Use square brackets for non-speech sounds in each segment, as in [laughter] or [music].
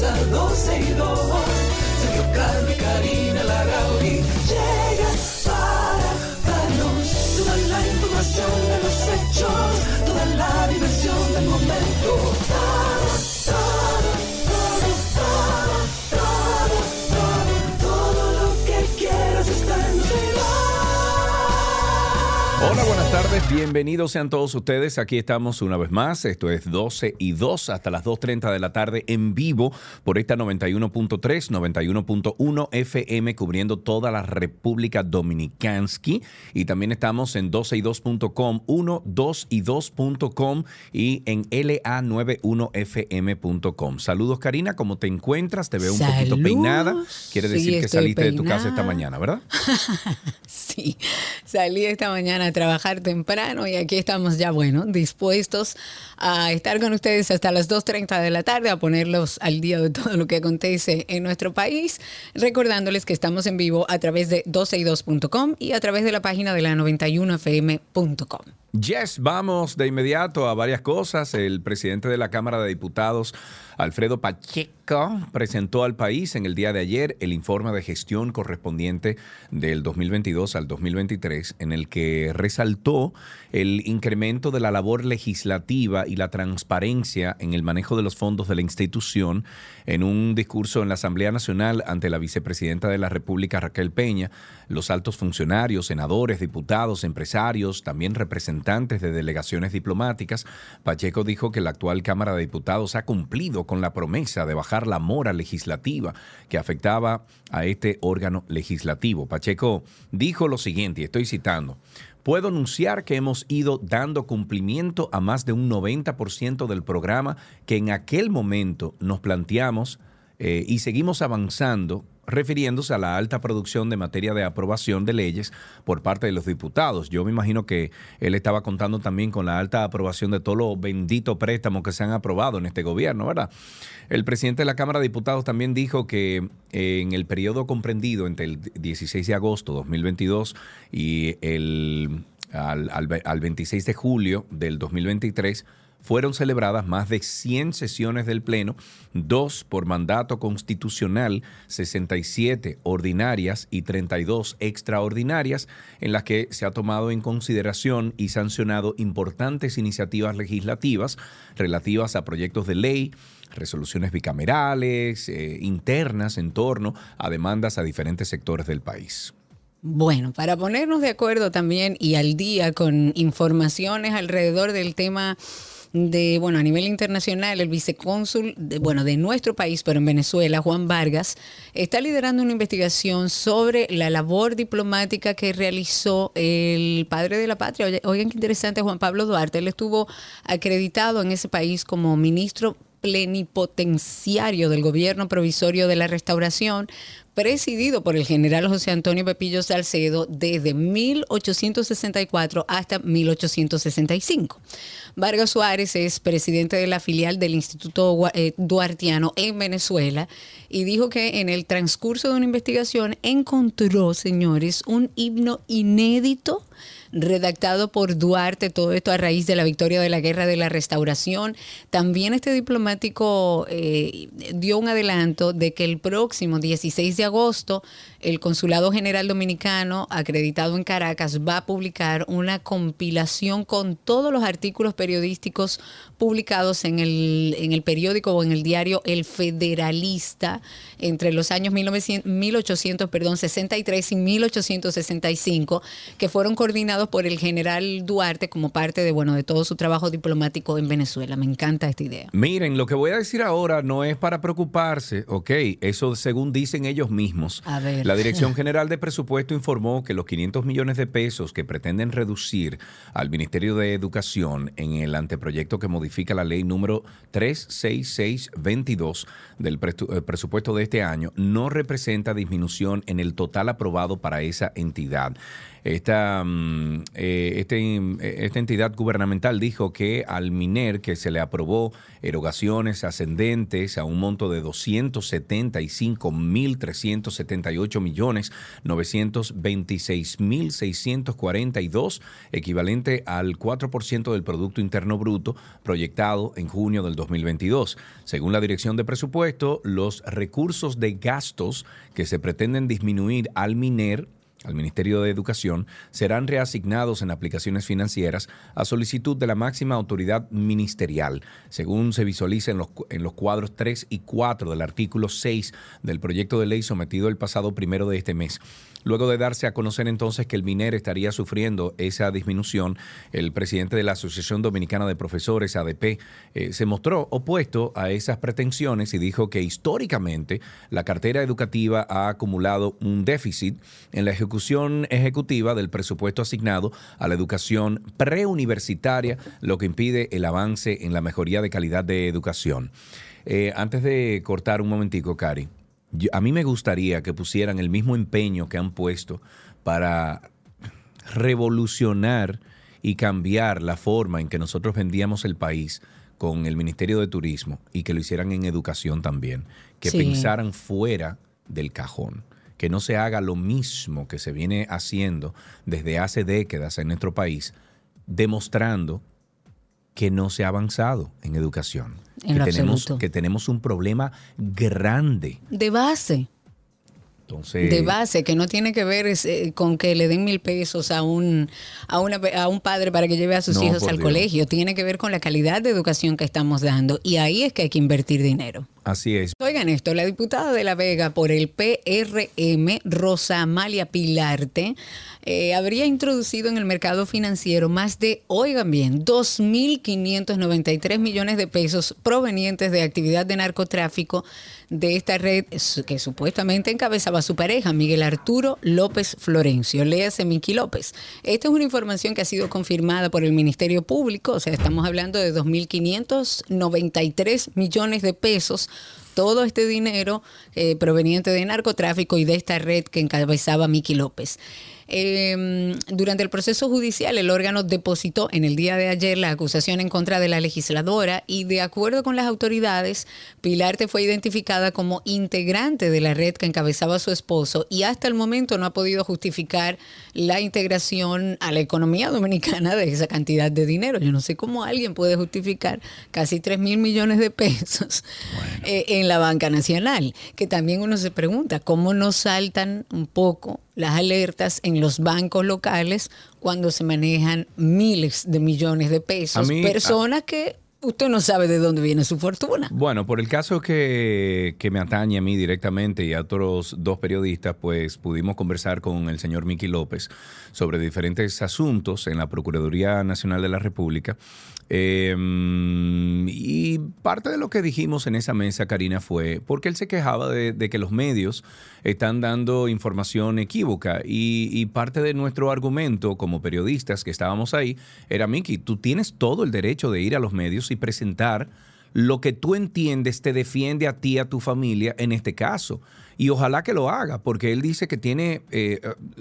comienza 12 y 2. Sergio y Karina Larrauri llegan para darnos toda la información de los hechos, toda la diversión del momento. Todo, todo, todo, todo, todo, todo, lo que quieras está en 12 y 2. Hola, buenas tardes, bienvenidos sean todos ustedes. Aquí estamos una vez más. Esto es 12 y 2 hasta las 2.30 de la tarde en vivo por esta 91.3, 91.1 FM cubriendo toda la República Dominicansky. Y también estamos en 12y2.com, 1, 2 y 2.com y en la91fm.com. Saludos, Karina, ¿cómo te encuentras? Te veo un poquito peinada. Quiere Sí, decir que saliste de tu casa esta mañana, ¿verdad? [laughs] Sí, salí esta mañana a trabajar temprano y aquí estamos ya, bueno, dispuestos a estar con ustedes hasta las 2.30 de la tarde, a ponerlos al día de todo lo que acontece en nuestro país, recordándoles que estamos en vivo a través de 12y2.com y a través de la página de la 91fm.com. Yes, vamos de inmediato a varias cosas. El presidente de la Cámara de Diputados, Alfredo Pacheco, presentó al país en el día de ayer el informe de gestión correspondiente del 2022 al 2023, en el que resaltó el incremento de la labor legislativa y la transparencia en el manejo de los fondos de la institución en un discurso en la Asamblea Nacional ante la vicepresidenta de la República, Raquel Peña, los altos funcionarios, senadores, diputados, empresarios, también representantes de delegaciones diplomáticas. Pacheco dijo que la actual Cámara de Diputados ha cumplido con la promesa de bajar la mora legislativa que afectaba a este órgano legislativo. Pacheco dijo lo siguiente, y estoy citando. Puedo anunciar que hemos ido dando cumplimiento a más de un 90% del programa que en aquel momento nos planteamos eh, y seguimos avanzando refiriéndose a la alta producción de materia de aprobación de leyes por parte de los diputados. Yo me imagino que él estaba contando también con la alta aprobación de todos los benditos préstamos que se han aprobado en este gobierno, ¿verdad? El presidente de la Cámara de Diputados también dijo que eh, en el periodo comprendido entre el 16 de agosto de 2022 y el, al, al- al 26 de julio del 2023, fueron celebradas más de 100 sesiones del Pleno, dos por mandato constitucional, 67 ordinarias y 32 extraordinarias, en las que se ha tomado en consideración y sancionado importantes iniciativas legislativas relativas a proyectos de ley, resoluciones bicamerales, eh, internas en torno a demandas a diferentes sectores del país. Bueno, para ponernos de acuerdo también y al día con informaciones alrededor del tema de, bueno, a nivel internacional, el vicecónsul, de, bueno, de nuestro país, pero en Venezuela, Juan Vargas, está liderando una investigación sobre la labor diplomática que realizó el padre de la patria. Oigan qué interesante, Juan Pablo Duarte. Él estuvo acreditado en ese país como ministro plenipotenciario del gobierno provisorio de la restauración, presidido por el general José Antonio Pepillo Salcedo desde 1864 hasta 1865. Vargas Suárez es presidente de la filial del Instituto eh, Duartiano en Venezuela y dijo que en el transcurso de una investigación encontró, señores, un himno inédito redactado por Duarte, todo esto a raíz de la victoria de la Guerra de la Restauración. También este diplomático eh, dio un adelanto de que el próximo 16 de agosto el Consulado General Dominicano, acreditado en Caracas, va a publicar una compilación con todos los artículos periodísticos publicados en el, en el periódico o en el diario El Federalista entre los años 1900 1800, perdón, 63 y 1865, que fueron coordinados por el general Duarte como parte de, bueno, de todo su trabajo diplomático en Venezuela. Me encanta esta idea. Miren, lo que voy a decir ahora no es para preocuparse, ok, eso según dicen ellos mismos. A ver. La Dirección General de Presupuesto informó que los 500 millones de pesos que pretenden reducir al Ministerio de Educación en el anteproyecto que modifica la ley número 36622 del eh, presupuesto de este año no representa disminución en el total aprobado para esa entidad. Esta, mm, eh, este, esta entidad gubernamental dijo que al MINER que se le aprobó erogaciones ascendentes a un monto de 275.378 millones 926.642, equivalente al 4% del Producto Interno Bruto proyectado en junio del 2022. Según la Dirección de Presupuesto, los recursos de gastos que se pretenden disminuir al MINER al Ministerio de Educación serán reasignados en aplicaciones financieras a solicitud de la máxima autoridad ministerial, según se visualiza en los, en los cuadros 3 y 4 del artículo 6 del proyecto de ley sometido el pasado primero de este mes. Luego de darse a conocer entonces que el MINER estaría sufriendo esa disminución, el presidente de la Asociación Dominicana de Profesores, ADP, eh, se mostró opuesto a esas pretensiones y dijo que históricamente la cartera educativa ha acumulado un déficit en la ejecución ejecutiva del presupuesto asignado a la educación preuniversitaria, lo que impide el avance en la mejoría de calidad de educación. Eh, antes de cortar un momentico, Cari, a mí me gustaría que pusieran el mismo empeño que han puesto para revolucionar y cambiar la forma en que nosotros vendíamos el país con el Ministerio de Turismo y que lo hicieran en educación también, que pensaran fuera del cajón, que no se haga lo mismo que se viene haciendo desde hace décadas en nuestro país, demostrando que no se ha avanzado en educación. En que, tenemos, absoluto. que tenemos un problema grande. De base. Entonces, de base, que no tiene que ver es, eh, con que le den mil pesos a un, a, una, a un padre para que lleve a sus No, hijos al Dios. colegio, tiene que ver con la calidad de educación que estamos dando y ahí es que hay que invertir dinero. Así es. Oigan esto, la diputada de La Vega por el PRM, Rosa Amalia Pilarte, eh, habría introducido en el mercado financiero más de, oigan bien, 2.593 millones de pesos provenientes de actividad de narcotráfico de esta red que supuestamente encabezaba su pareja, Miguel Arturo López Florencio, léase Miki López. Esta es una información que ha sido confirmada por el Ministerio Público, o sea, estamos hablando de 2.593 millones de pesos todo este dinero eh, proveniente de narcotráfico y de esta red que encabezaba Miki López. Eh, durante el proceso judicial, el órgano depositó en el día de ayer la acusación en contra de la legisladora y de acuerdo con las autoridades, Pilarte fue identificada como integrante de la red que encabezaba su esposo y hasta el momento no ha podido justificar la integración a la economía dominicana de esa cantidad de dinero. Yo no sé cómo alguien puede justificar casi 3 mil millones de pesos eh, en la banca nacional, que también uno se pregunta cómo no saltan un poco las alertas en los bancos locales cuando se manejan miles de millones de pesos. A mí- personas que usted no sabe de dónde viene su fortuna. Bueno, por el caso que, que me atañe a mí directamente y a otros dos periodistas, pues pudimos conversar con el señor Miki López sobre diferentes asuntos en la Procuraduría Nacional de la República. Eh, y parte de lo que dijimos en esa mesa, Karina, fue porque él se quejaba de, que los medios están dando información equívoca y, y parte de nuestro argumento como periodistas que estábamos ahí era, Miki, tú tienes todo el derecho de ir a los medios y presentar lo que tú entiendes te defiende a ti, a tu familia, en este caso. Y ojalá que lo haga, porque él dice que tiene, eh,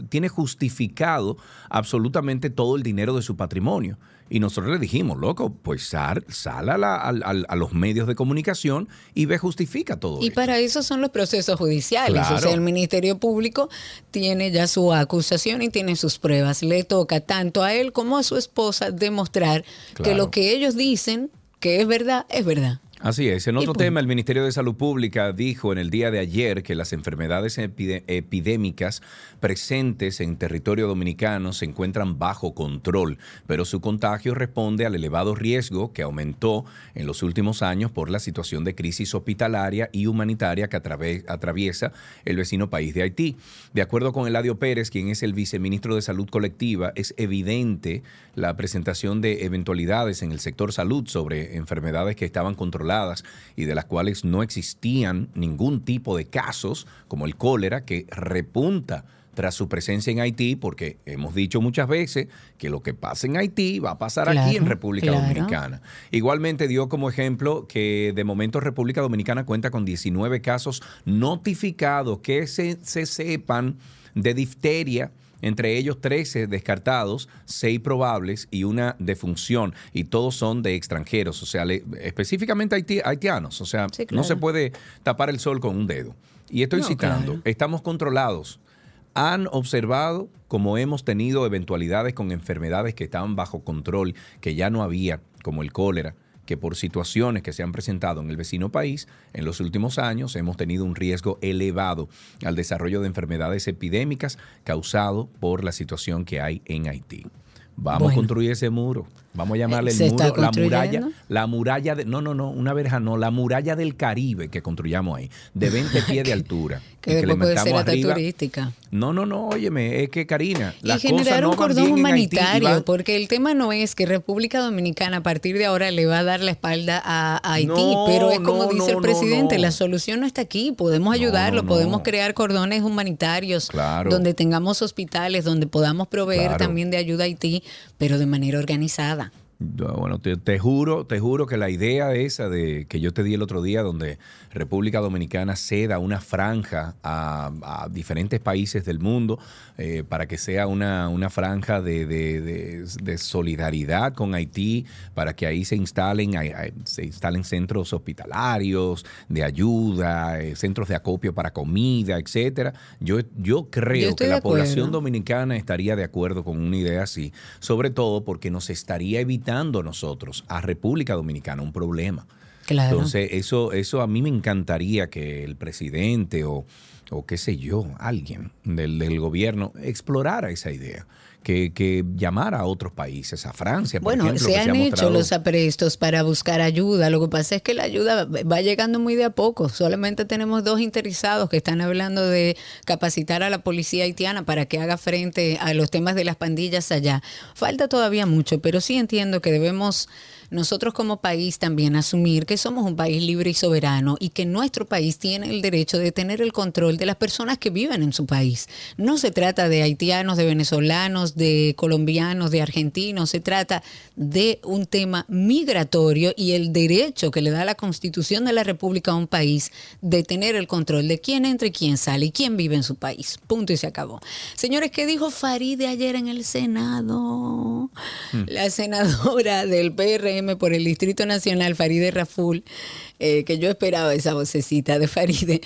tiene justificado absolutamente todo el dinero de su patrimonio. Y nosotros le dijimos, loco, pues sal, sal a, la- a los medios de comunicación y ve, justifica todo Y esto. para eso son los procesos judiciales. Claro. O sea, el Ministerio Público tiene ya su acusación y tiene sus pruebas. Le toca tanto a él como a su esposa demostrar que lo que ellos dicen que es verdad, es verdad. Así es. En otro punto. tema, el Ministerio de Salud Pública dijo en el día de ayer que las enfermedades epidémicas presentes en territorio dominicano se encuentran bajo control, pero su contagio responde al elevado riesgo que aumentó en los últimos años por la situación de crisis hospitalaria y humanitaria que atraviesa el vecino país de Haití. De acuerdo con Eladio Pérez, quien es el viceministro de Salud Colectiva, es evidente la presentación de eventualidades en el sector salud sobre enfermedades que estaban controladas y de las cuales no existían ningún tipo de casos, como el cólera, que repunta tras su presencia en Haití, porque hemos dicho muchas veces que lo que pasa en Haití va a pasar aquí en República claro. Dominicana. Igualmente dio como ejemplo que de momento República Dominicana cuenta con 19 casos notificados que se, se sepan de difteria. Entre ellos 13 descartados, 6 probables y una defunción. Y todos son de extranjeros, o sea, le- específicamente haiti- haitianos. O sea, Sí, no se puede tapar el sol con un dedo. Y estoy No, citando, claro. estamos controlados. Han observado como hemos tenido eventualidades con enfermedades que estaban bajo control, que ya no había, como el cólera, que por situaciones que se han presentado en el vecino país, en los últimos años hemos tenido un riesgo elevado al desarrollo de enfermedades epidémicas causado por la situación que hay en Haití. Vamos Bueno. a construir ese muro. Vamos a llamarle ¿Se el está muro, la muralla, la muralla de, no, no, no, una verja no, la muralla del Caribe que construyamos ahí, de 20 pies de [laughs] altura. Que metamos hasta arriba- turística. No, no, no, óyeme, es que Karina, Y las generar cosas un cordón Haití humanitario, porque el tema no es que República Dominicana a partir de ahora le va a dar la espalda a, Haití, No, pero es como no, dice el presidente, la solución no está aquí, podemos ayudarlo, podemos crear cordones humanitarios Claro. donde tengamos hospitales, donde podamos proveer Claro. también de ayuda a Haití, pero de manera organizada. Bueno, te, te juro, te juro que la idea esa de que yo te di el otro día, donde República Dominicana ceda una franja a, a diferentes países del mundo eh, para que sea una, una franja de, de- de- de solidaridad con Haití, para que ahí se instalen, se instalen centros hospitalarios de ayuda, eh, centros de acopio para comida, etcétera. Yo, yo creo Yo que la población dominicana estaría de acuerdo con una idea así, sobre todo porque nos estaría evitando nosotros, a República Dominicana, un problema. Claro. Entonces, eso, eso a mí me encantaría que el presidente o, o qué sé yo, alguien del, del gobierno explorara esa idea. Que, que llamara a otros países, a Francia, por Bueno, ejemplo. se que han ha hecho mostrado- los aprestos para buscar ayuda. Lo que pasa es que la ayuda va llegando muy de a poco. Solamente tenemos dos interesados que están hablando de capacitar a la policía haitiana para que haga frente a los temas de las pandillas allá. Falta todavía mucho, pero sí entiendo que debemos nosotros como país también asumir que somos un país libre y soberano y que nuestro país tiene el derecho de tener el control de las personas que viven en su país. No se trata de haitianos, de venezolanos, de colombianos, de argentinos, se trata de un tema migratorio y el derecho que le da la Constitución de la República a un país de tener el control de quién entra y quién sale y quién vive en su país. Punto y se acabó. Señores, ¿qué dijo Faride ayer en el Senado? La senadora del PRM por el Distrito Nacional, Faride Raful, eh, que yo esperaba esa vocecita de Faride,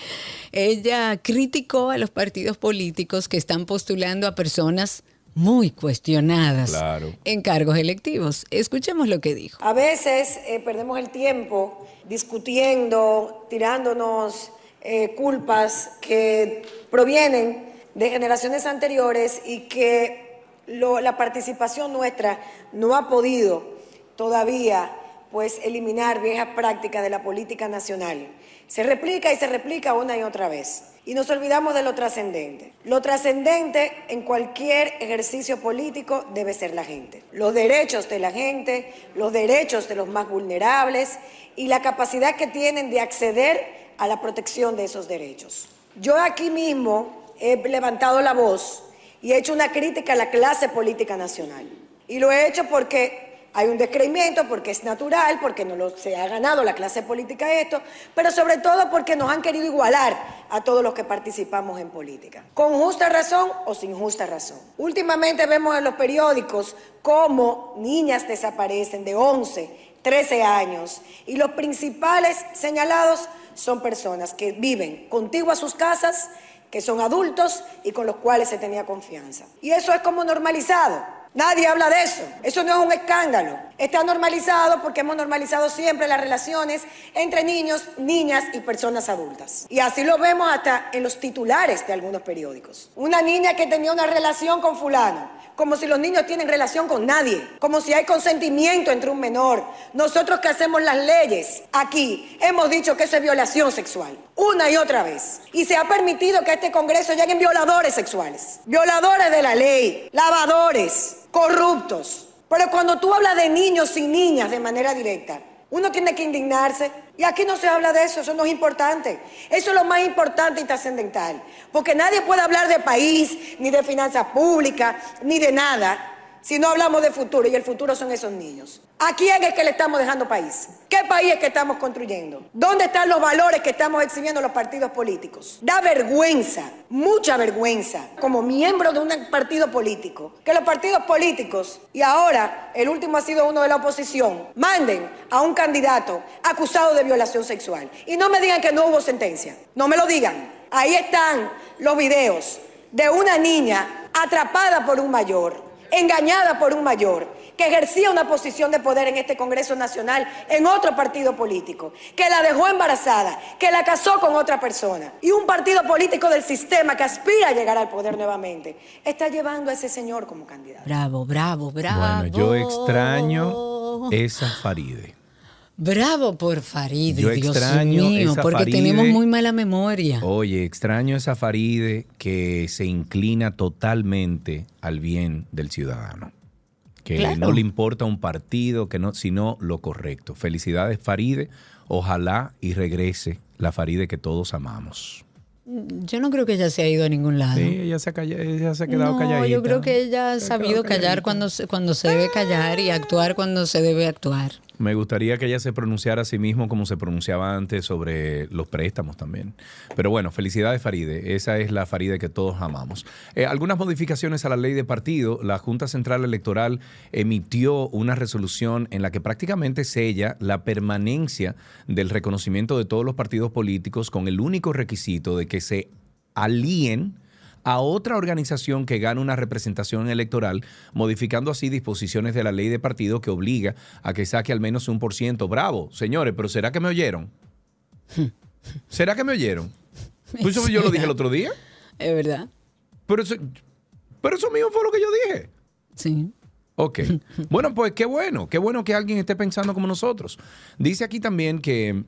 ella criticó a los partidos políticos que están postulando a personas muy cuestionadas Claro. en cargos electivos. Escuchemos lo que dijo. A veces eh, perdemos el tiempo discutiendo, tirándonos eh, culpas que provienen de generaciones anteriores y que lo- la participación nuestra no ha podido todavía pues eliminar viejas prácticas de la política nacional. Se replica y se replica una y otra vez. Y nos olvidamos de lo trascendente. Lo trascendente en cualquier ejercicio político debe ser la gente. Los derechos de la gente, los derechos de los más vulnerables y la capacidad que tienen de acceder a la protección de esos derechos. Yo aquí mismo he levantado la voz y he hecho una crítica a la clase política nacional. Y lo he hecho porque hay un descreimiento, porque es natural, porque no lo, se ha ganado la clase política esto, pero sobre todo porque nos han querido igualar a todos los que participamos en política. Con justa razón o sin justa razón. Últimamente vemos en los periódicos cómo niñas desaparecen de 11, 13 años y los principales señalados son personas que viven contigo a sus casas, que son adultos y con los cuales se tenía confianza. Y eso es como normalizado. Nadie habla de eso. Eso no es un escándalo. Está normalizado porque hemos normalizado siempre las relaciones entre niños, niñas y personas adultas. Y así lo vemos hasta en los titulares de algunos periódicos. Una niña que tenía una relación con fulano, como si los niños tienen relación con nadie, como si hay consentimiento entre un menor. Nosotros que hacemos las leyes aquí hemos dicho que eso es violación sexual, una y otra vez. Y se ha permitido que a este Congreso lleguen violadores sexuales, violadores de la ley, lavadores, corruptos. Pero cuando tú hablas de niños y niñas de manera directa, uno tiene que indignarse. Y aquí no se habla de eso, eso no es importante. Eso es lo más importante y trascendental. Porque nadie puede hablar de país, ni de finanzas públicas, ni de nada, si no hablamos de futuro, y el futuro son esos niños. ¿A quién es que le estamos dejando país? ¿Qué país es que estamos construyendo? ¿Dónde están los valores que estamos exhibiendo los partidos políticos? Da vergüenza, mucha vergüenza, como miembro de un partido político, que los partidos políticos, y ahora el último ha sido uno de la oposición, manden a un candidato acusado de violación sexual. Y no me digan que no hubo sentencia, no me lo digan. Ahí están los videos de una niña atrapada por un mayor engañada por un mayor que ejercía una posición de poder en este Congreso Nacional en otro partido político, que la dejó embarazada, que la casó con otra persona. Y un partido político del sistema que aspira a llegar al poder nuevamente está llevando a ese señor como candidato. Bravo, bravo, bravo. Bueno, yo extraño esa Faride. Bravo por Faride, Yo Dios extraño mío, esa porque Faride. tenemos muy mala memoria. Oye, extraño esa Faride que se inclina totalmente al bien del ciudadano. Que Claro. no le importa un partido, que no, sino lo correcto. Felicidades, Faride. Ojalá y regrese la Faride que todos amamos. Yo no creo que ella se ha ido a ningún lado. Sí, ella se ha, calla- ella se ha quedado no, calladita. yo creo que ella ha Se sabido callar cuando se, cuando se debe callar y actuar cuando se debe actuar. Me gustaría que ella se pronunciara a sí mismo como se pronunciaba antes sobre los préstamos también. Pero bueno, felicidades Faride. Esa es la Faride que todos amamos. Eh, algunas modificaciones a la ley de partido. La Junta Central Electoral emitió una resolución en la que prácticamente sella la permanencia del reconocimiento de todos los partidos políticos con el único requisito de que se alíen a otra organización que gana una representación electoral, modificando así disposiciones de la ley de partido que obliga a que saque al menos un por ciento. Bravo, señores, pero ¿será que me oyeron? [laughs] ¿Será que me oyeron? [laughs] Pues eso yo lo dije el otro día. Es verdad. Pero eso, pero eso mismo fue lo que yo dije. Sí. Ok. [laughs] Bueno, pues qué bueno, qué bueno que alguien esté pensando como nosotros. Dice aquí también que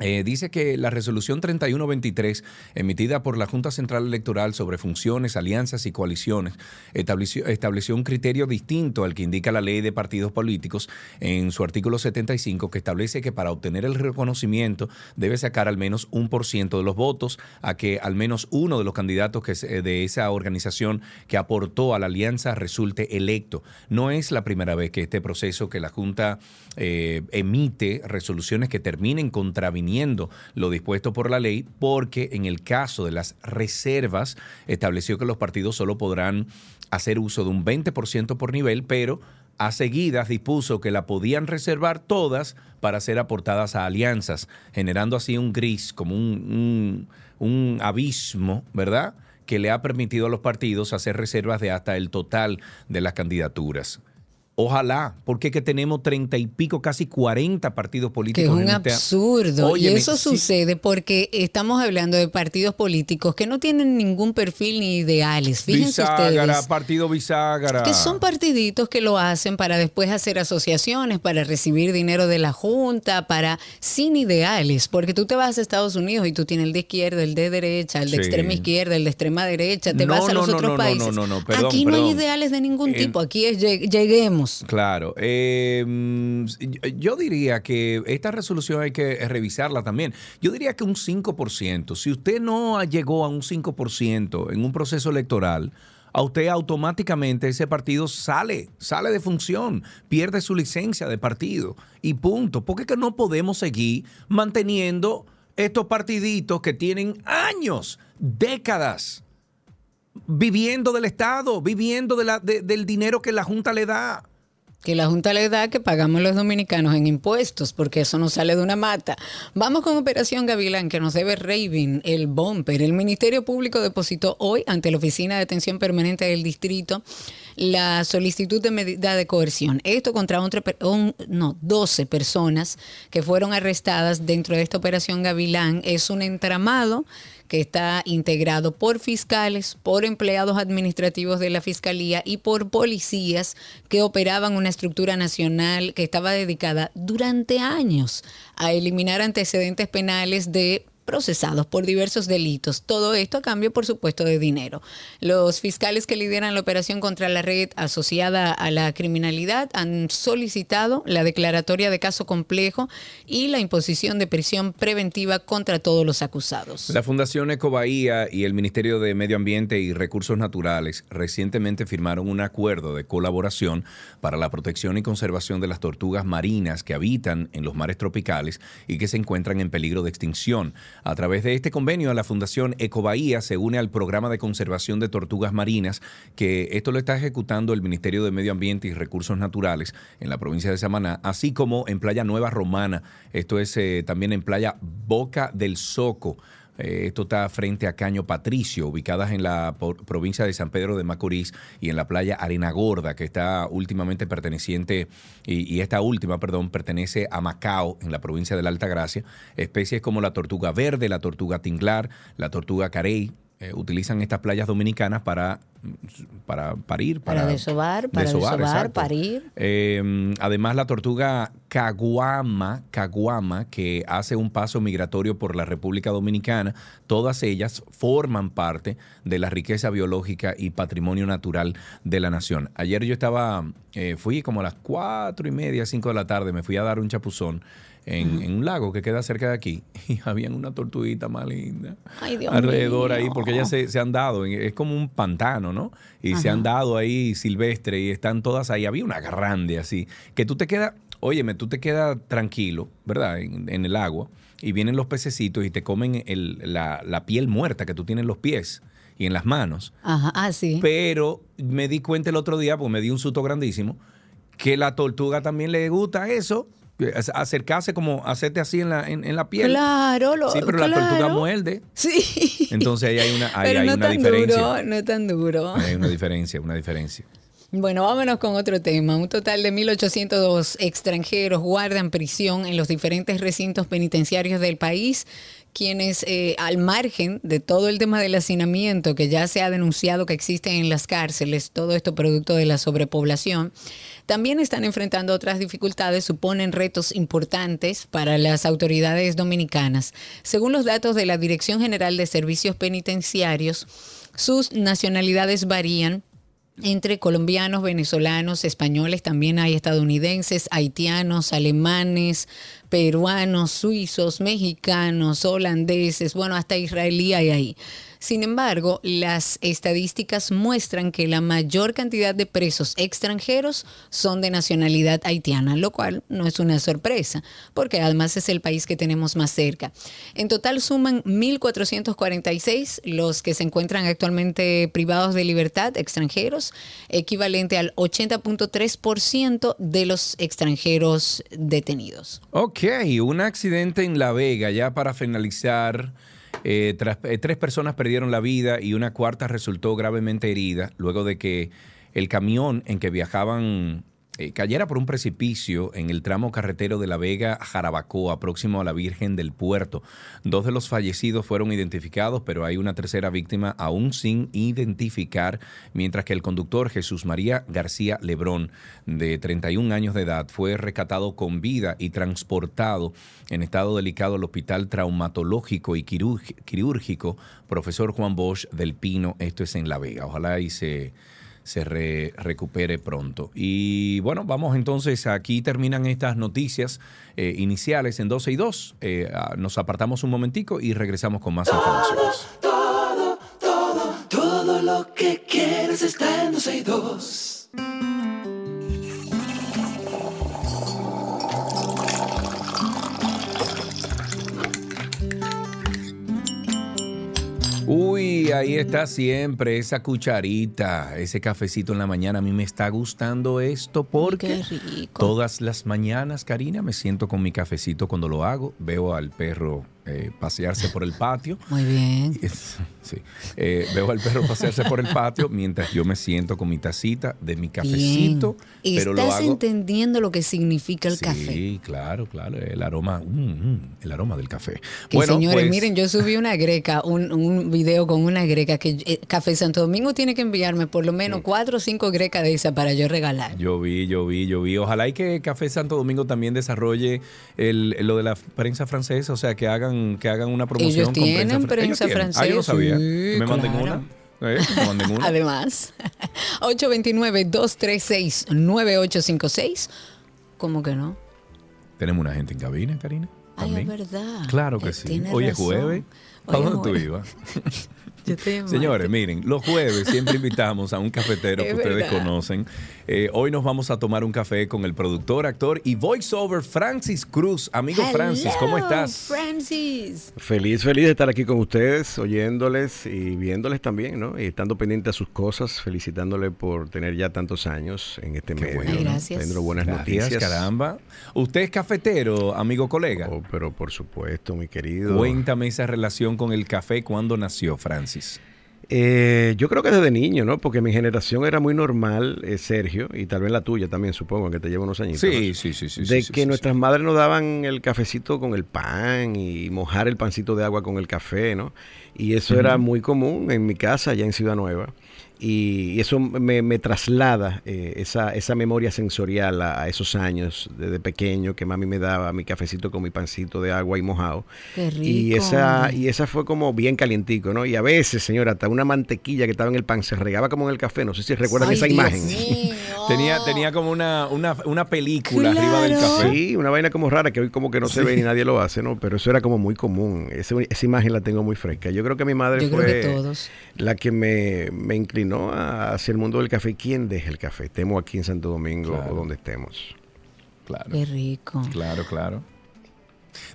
eh, dice que la resolución 3123 emitida por la Junta Central Electoral sobre funciones, alianzas y coaliciones estableció, estableció un criterio distinto al que indica la ley de partidos políticos en su artículo 75 que establece que para obtener el reconocimiento debe sacar al menos un por ciento de los votos a que al menos uno de los candidatos que se- de esa organización que aportó a la alianza resulte electo. No es la primera vez que este proceso que la Junta eh, emite resoluciones que terminen contraviniendo lo dispuesto por la ley, porque en el caso de las reservas estableció que los partidos solo podrán hacer uso de un 20% por nivel, pero a seguidas dispuso que la podían reservar todas para ser aportadas a alianzas, generando así un gris, como un, un- un abismo, ¿verdad? Que le ha permitido a los partidos hacer reservas de hasta el total de las candidaturas. Ojalá, porque es que tenemos treinta y pico, casi 40 partidos Que es políticos. un en este- absurdo. Óyeme, y eso sí. sucede porque estamos hablando de partidos políticos que no tienen ningún perfil ni ideales. Fíjense Biságara, ustedes. partido biságara. Que son partiditos que lo hacen para después hacer asociaciones, para recibir dinero de la Junta, para sin ideales, porque tú te vas a Estados Unidos y tú tienes el de izquierda, el de derecha, el de Sí. extrema izquierda, el de extrema derecha, te No, vas a los no, no, otros no, no, países. perdón, aquí no hay ideales de ningún tipo, aquí es lleg- Claro. eh, yo diría que esta resolución hay que revisarla también. Yo diría que un 5%. Si usted no llegó a un 5% en un proceso electoral, a usted automáticamente ese partido sale, sale de función, pierde su licencia de partido y punto. Porque es que no podemos seguir manteniendo estos partiditos que tienen años, décadas, viviendo del Estado, viviendo del dinero que la Junta le da. que la Junta le da que pagamos los dominicanos en impuestos, porque eso no sale de una mata. Vamos con Operación Gavilán, que nos debe Raving, el bumper. El Ministerio Público depositó hoy ante la Oficina de Atención Permanente del Distrito la solicitud de medida de coerción. Esto contra un, no, 12 personas que fueron arrestadas dentro de esta Operación Gavilán. Es un entramado que está integrado por fiscales, por empleados administrativos de la Fiscalía y por policías que operaban una estructura nacional que estaba dedicada durante años a eliminar antecedentes penales de procesados por diversos delitos. Todo esto a cambio, por supuesto, de dinero. Los fiscales que lideran la operación contra la red asociada a la criminalidad han solicitado la declaratoria de caso complejo y la imposición de prisión preventiva contra todos los acusados. La Fundación Ecobahía y el Ministerio de Medio Ambiente y Recursos Naturales recientemente firmaron un acuerdo de colaboración para la protección y conservación de las tortugas marinas que habitan en los mares tropicales y que se encuentran en peligro de extinción. A través de este convenio, la Fundación Ecobahía se une al programa de conservación de tortugas marinas, que esto lo está ejecutando el Ministerio de Medio Ambiente y Recursos Naturales en la provincia de Samaná, así como en Playa Nueva Romana, esto es eh, también en Playa Boca del Soco. Eh, esto está frente a Caño Patricio, ubicadas en la provincia de San Pedro de Macorís y en la playa Arena Gorda, que está últimamente perteneciente, y, esta última, perdón, pertenece a Macao, en la provincia de la Alta Gracia. Especies como la tortuga verde, la tortuga tinglar, la tortuga carey, eh, utilizan estas playas dominicanas para, para parir. Para, para desovar, para desovar, parir. Eh, además, la tortuga caguama, caguama, que hace un paso migratorio por la República Dominicana, todas ellas forman parte de la riqueza biológica y patrimonio natural de la nación. Ayer yo estaba, eh, fui como a las cuatro y media, cinco de la tarde, me fui a dar un chapuzón en, un lago que queda cerca de aquí [laughs] y habían una tortuguita más linda alrededor ahí porque ellas se, han dado, es como un pantano, ¿no? Y se han dado ahí silvestre y están todas ahí. Había una grande así, que tú te quedas, óyeme, tú te quedas tranquilo, ¿verdad? En, el agua y vienen los pececitos y te comen la, la piel muerta que tú tienes en los pies y en las manos. Ajá, ah, sí. Pero me di cuenta el otro día, porque me di un susto grandísimo, que la tortuga también le gusta eso acercarse como hacerte así en la, en, la piel. Claro, lo, Sí, pero la tortuga muerde. Sí. Entonces ahí hay una, hay, no una tan diferencia. Duro, no es tan duro. Hay una diferencia, una diferencia. Bueno, vámonos con otro tema. Un total de 1.802 extranjeros guardan prisión en los diferentes recintos penitenciarios del país quienes eh, al margen de todo el tema del hacinamiento que ya se ha denunciado que existe en las cárceles, todo esto producto de la sobrepoblación, también están enfrentando otras dificultades, suponen retos importantes para las autoridades dominicanas. Según los datos de la Dirección General de Servicios Penitenciarios, sus nacionalidades varían entre colombianos, venezolanos, españoles, también hay estadounidenses, haitianos, alemanes, peruanos, suizos, mexicanos, holandeses, bueno, hasta israelí hay ahí. Sin embargo, las estadísticas muestran que la mayor cantidad de presos extranjeros son de nacionalidad haitiana, lo cual no es una sorpresa, porque además es el país que tenemos más cerca. En total suman 1.446 los que se encuentran actualmente privados de libertad extranjeros, equivalente al 80.3% de los extranjeros detenidos. Ok, un accidente en La Vega, ya para finalizar. Eh, eh, tres personas perdieron la vida y una cuarta resultó gravemente herida luego de que el camión en que viajaban eh, cayera por un precipicio en el tramo carretero de La Vega Jarabacoa, próximo a la Virgen del Puerto. Dos de los fallecidos fueron identificados, pero hay una tercera víctima aún sin identificar, mientras que el conductor Jesús María García Lebrón, de 31 años de edad, fue rescatado con vida y transportado en estado delicado al Hospital Traumatológico y Quirúrgico Profesor Juan Bosch del Pino. Esto es en La Vega. Ojalá y se se recupere pronto. Y bueno, vamos entonces, aquí terminan estas noticias eh, iniciales en 12 y 2. Eh, ah, nos apartamos un momentico y regresamos con más informaciones. Todo, todo, todo lo que quieres está en 12 y 2. Uy, ahí está siempre esa cucharita, ese cafecito en la mañana. A mí me está gustando esto porque todas las mañanas, Karina, me siento con mi cafecito cuando lo hago. Veo al perro eh, pasearse por el patio. [laughs] Muy bien. [laughs] Sí. Eh, veo al perro pasearse por el patio mientras yo me siento con mi tacita de mi cafecito. Bien. Pero lo Estás hago. entendiendo lo que significa el sí, café. claro, claro. El aroma, mm, mm, el aroma del café. Que Bueno, señores, pues, miren, yo subí una greca, un, un video con una greca que eh, Café Santo Domingo tiene que enviarme por lo Mm. menos cuatro o cinco grecas de esas para yo regalar. Yo vi, yo vi, yo vi. Ojalá y que Café Santo Domingo también desarrolle el, lo de la prensa francesa, o sea, que hagan, que hagan una promoción Ellos con tienen fran- prensa Ellos tienen. Ah, yo no francesa, sabía. sí, me manden claro. una. ¿eh? Que me manden una. Además, [laughs] 829-236-9856. ¿Cómo que no? Tenemos una gente en cabina, Karina. Ay, es verdad. Claro que Eh, sí. Hoy es jueves. Hoy ¿A es dónde tú ibas? [laughs] Yo Señores, miren, los jueves siempre invitamos a un cafetero [laughs] que Es ustedes verdad. conocen. Eh, hoy nos vamos a tomar un café con el productor, actor y voiceover Francis Cruz. Amigo Francis, ¿cómo estás? Francis. Feliz, feliz de estar aquí con ustedes, oyéndoles y viéndoles también, ¿no? Y estando pendiente a sus cosas, felicitándole por tener ya tantos años en este medio. bueno. Gracias. Teniendo buenas Gracias, noticias. caramba. ¿Usted es cafetero, amigo colega? Oh, pero por supuesto, mi querido. Cuéntame esa relación con el café, ¿cuándo nació Francis? Eh, yo creo que desde niño, ¿no? Porque mi generación era muy normal, eh, Sergio, y tal vez la tuya también, supongo, que te lleva unos añitos. Sí, sí, sí, sí. de sí, que sí, nuestras madres nos daban el cafecito con el pan y mojar el pancito de agua con el café, ¿no? Y eso era muy común en mi casa, allá en Ciudad Nueva. Y eso me, me traslada eh, esa, esa memoria sensorial a, a esos años desde pequeño que mami me daba mi cafecito con mi pancito de agua y mojado. Qué rico. Y esa, y esa fue como bien calientico, ¿no? Y a veces, señora, hasta una mantequilla que estaba en el pan se regaba como en el café. No sé si recuerdan Ay, esa Dios imagen. mío. [laughs] Tenía, tenía como una, una, una película Claro. arriba del café. Sí, una vaina como rara que hoy como que no se ve ni nadie lo hace, ¿no? Pero eso era como muy común. Ese- esa imagen la tengo muy fresca. Yo creo que mi madre Yo fue que todos. la que me, me inclinó a- hacia el mundo del café. ¿Quién deja el café? Estemos aquí en Santo Domingo Claro. o donde estemos. Claro. Qué rico. Claro, claro.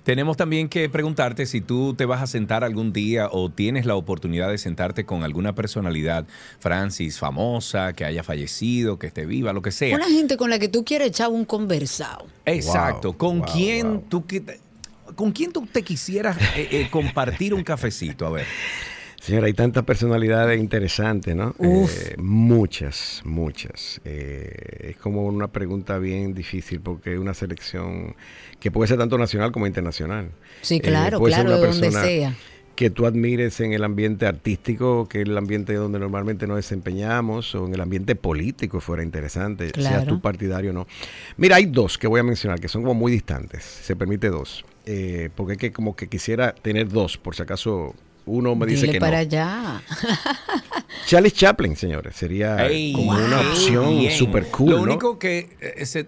Tenemos también que preguntarte si tú te vas a sentar algún día o tienes la oportunidad de sentarte con alguna personalidad, Francis, famosa, que haya fallecido, que esté viva, lo que sea. Una gente con la que tú quieres echar un conversado. Exacto. Wow, ¿Con wow, quién wow. tú con quién tú te quisieras eh, eh, compartir un cafecito? A ver. Señora, hay tantas personalidades interesantes, ¿no? Eh, muchas, muchas. Eh, es como una pregunta bien difícil porque es una selección que puede ser tanto nacional como internacional. Sí, Eh, claro, puede ser claro, una de donde persona sea. Que tú admires en el ambiente artístico, que es el ambiente donde normalmente nos desempeñamos, o en el ambiente político fuera interesante, sea Claro. tú partidario o no. Mira, hay dos que voy a mencionar que son como muy distantes. Se permite dos. Porque es que como que quisiera tener dos, por si acaso uno me dice Dile que para no. allá. [laughs] Charles Chaplin, señores, sería Ey, como una opción super cool, Lo ¿no? único que eh,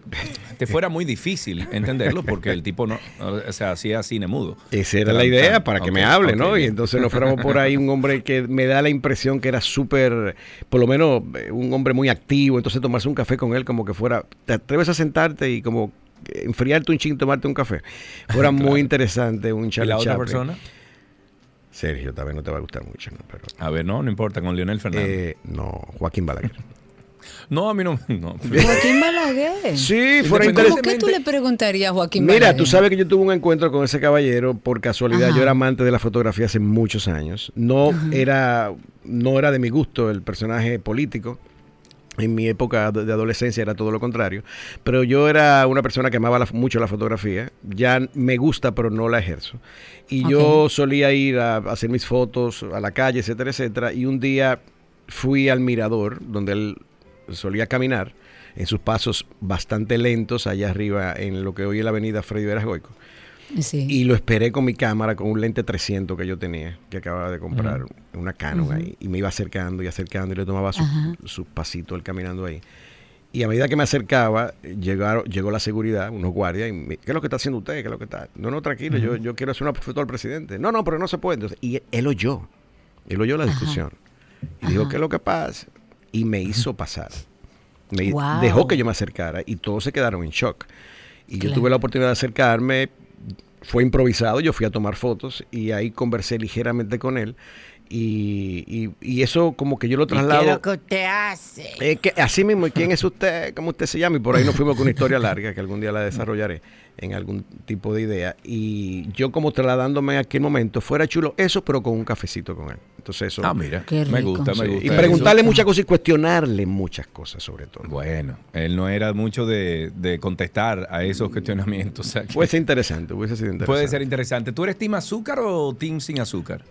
te fuera muy difícil entenderlo porque el tipo no, o sea, hacía cine mudo. Esa era la idea para que me hable, ¿no? Y entonces nos fuéramos por ahí un hombre que me da la impresión que era súper, por lo menos eh, un hombre muy activo, entonces tomarse un café con él como que fuera, te atreves a sentarte y como eh, enfriarte un ching, tomarte un café. Fuera [laughs] muy interesante un ¿Y Charlie la otra Chaplin. persona? Sergio, tal vez no te va a gustar mucho, ¿no? Pero, A ver, no, no importa, con Leonel Fernández. eh, no, Joaquín Balaguer. [laughs] no, a mí no. no. [laughs] Joaquín Balaguer. Sí, fuera Independiente- ¿Cómo interesante. que tú le preguntarías a Joaquín Mira, Balaguer? tú sabes que yo tuve un encuentro con ese caballero por casualidad. Ajá. Yo era amante de la fotografía hace muchos años. No era, no era de mi gusto el personaje político. En mi época de adolescencia era todo lo contrario. Pero yo era una persona que amaba la- mucho la fotografía. Ya me gusta, pero no la ejerzo. Y yo solía ir a, a hacer mis fotos a la calle, etcétera, etcétera. Y un día fui al mirador, donde él solía caminar, en sus pasos bastante lentos, allá arriba, en lo que hoy es la avenida Freddy Veras Goico. Sí. Y lo esperé con mi cámara, con un lente 300 que yo tenía, que acababa de comprar, una Canon ahí. Y me iba acercando y acercando y le tomaba sus Ajá. sus pasitos, él caminando ahí. Y a medida que me acercaba, llegaron, llegó la seguridad, unos guardias, y me, ¿qué es lo que está haciendo usted? ¿Qué es lo que está? No, no, tranquilo, yo, yo quiero hacer una foto al presidente. No, no, pero no se puede. Entonces, y él oyó, él oyó la discusión. Y dijo, Ajá. ¿qué es lo que pasa? Y me hizo pasar. Me Wow. dejó que yo me acercara y todos se quedaron en shock. Y yo Claro. tuve la oportunidad de acercarme, fue improvisado, yo fui a tomar fotos y ahí conversé ligeramente con él Y, y- y eso como que yo lo ¿Qué es traslado. lo que usted hace? Es que así mismo, ¿y ¿quién es usted? ¿Cómo usted se llama? Y por ahí nos fuimos con una historia larga que algún día la desarrollaré en algún tipo de idea. Y yo como trasladándome en aquel momento, fuera chulo eso, pero con un cafecito con él. Entonces eso... Ah, mira. Qué Me rico. gusta, me gusta. y eso. preguntarle muchas cosas y cuestionarle muchas cosas sobre todo. Bueno, él no era mucho de, de contestar a esos cuestionamientos. o sea que Puede ser interesante, hubiese sido interesante. puede ser interesante. ¿Tú eres team azúcar o team sin azúcar?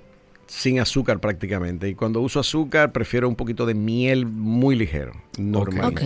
Sin azúcar prácticamente. Y cuando uso azúcar, prefiero un poquito de miel muy ligero. Normal- Ok,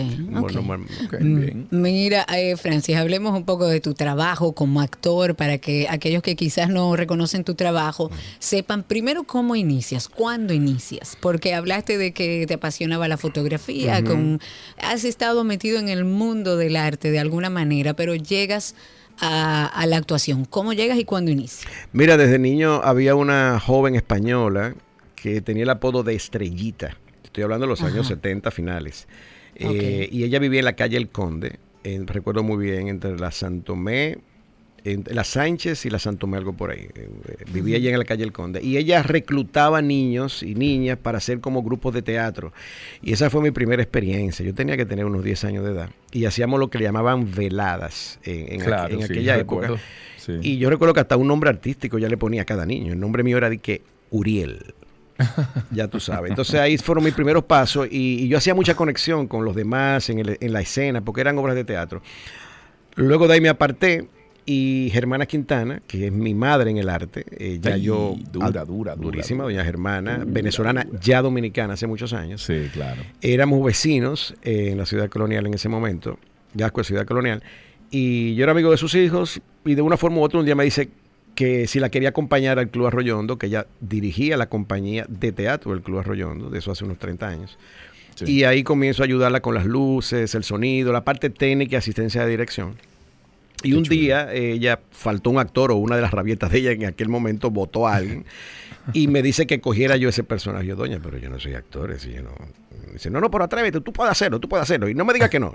Mm. Mira, eh, Francis, hablemos un poco de tu trabajo como actor para que aquellos que quizás no reconocen tu trabajo sepan primero cómo inicias, cuándo inicias, porque hablaste de que te apasionaba la fotografía, con, has estado metido en el mundo del arte de alguna manera, pero llegas a, a la actuación. ¿Cómo llegas y cuándo inicias? Mira, desde niño había una joven española que tenía el apodo de Estrellita. Estoy hablando de los años 70 finales. Eh, y ella vivía en la calle El Conde, en- recuerdo muy bien, entre la Santomé, entre la Sánchez y la Santomé, algo por ahí. Eh, vivía allá en la calle El Conde. Y ella reclutaba niños y niñas para hacer como grupos de teatro. Y esa fue mi primera experiencia. Yo tenía que tener unos 10 años de edad. Y hacíamos lo que le llamaban veladas en, en aqu- Claro, en sí, aquella [laughs] época. recuerdo. Sí. Y yo recuerdo que hasta un nombre artístico ya le ponía a cada niño. El nombre mío era de que Uriel. [laughs] ya tú sabes. Entonces ahí fueron mis primeros pasos y, y yo hacía mucha conexión con los demás en, el- en la escena porque eran obras de teatro. Luego de ahí me aparté y Germana Quintana, que es mi madre en el arte, eh, ya Ay, yo... dura, dura, dura, Durísima, dura. doña Germana, venezolana, ya dominicana hace muchos años. Sí, claro. Éramos vecinos eh, en la ciudad colonial en ese momento, Gasco es ciudad colonial, y yo era amigo de sus hijos y de una forma u otra un día me dice que si la quería acompañar al Club Arroyondo, que ella dirigía la compañía de teatro del Club Arroyondo, de eso hace unos 30 años. Sí. Y ahí comienzo a ayudarla con las luces, el sonido, la parte técnica y asistencia de dirección. Y un día eh, ella faltó un actor o una de las rabietas de ella en aquel momento votó a alguien y me dice que cogiera yo ese personaje. Yo, doña, pero yo no soy actor, yo no. Dice, no, no, pero atrévete, tú puedes hacerlo, tú puedes hacerlo. Y no me digas que no.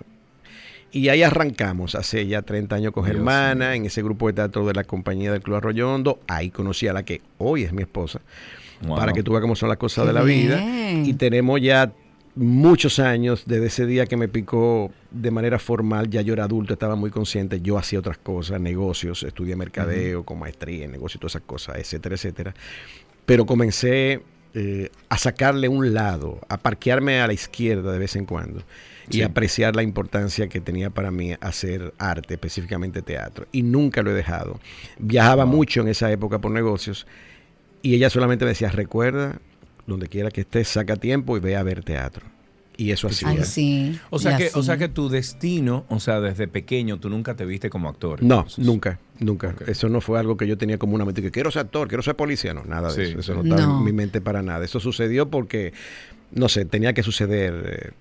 Y ahí arrancamos hace ya 30 años con Germana, en ese grupo de teatro de la compañía del Club Arroyondo. Ahí conocí a la que hoy es mi esposa, Wow. para que tú veas cómo son las cosas Qué de la vida. bien. Y tenemos ya muchos años desde ese día que me picó de manera formal, ya yo era adulto, estaba muy consciente, yo hacía otras cosas, negocios, estudié mercadeo con maestría en negocios, todas esas cosas, etcétera, etcétera. Pero comencé eh, a sacarle un lado, a parquearme a la izquierda de vez en cuando y apreciar la importancia que tenía para mí hacer arte, específicamente teatro. Y nunca lo he dejado. Viajaba mucho en esa época por negocios y ella solamente me decía, recuerda, donde quiera que estés, saca tiempo y ve a ver teatro. Y eso hacía. Ay, sí. O sea, y que, o así. sea que tu destino, o sea, desde pequeño, tú nunca te viste como actor. No, entonces. nunca, nunca. Eso no fue algo que yo tenía como una mente que quiero ser actor, quiero ser policía, no, nada de eso. Eso no estaba No. en mi mente para nada. Eso sucedió porque, no sé, tenía que suceder. eh,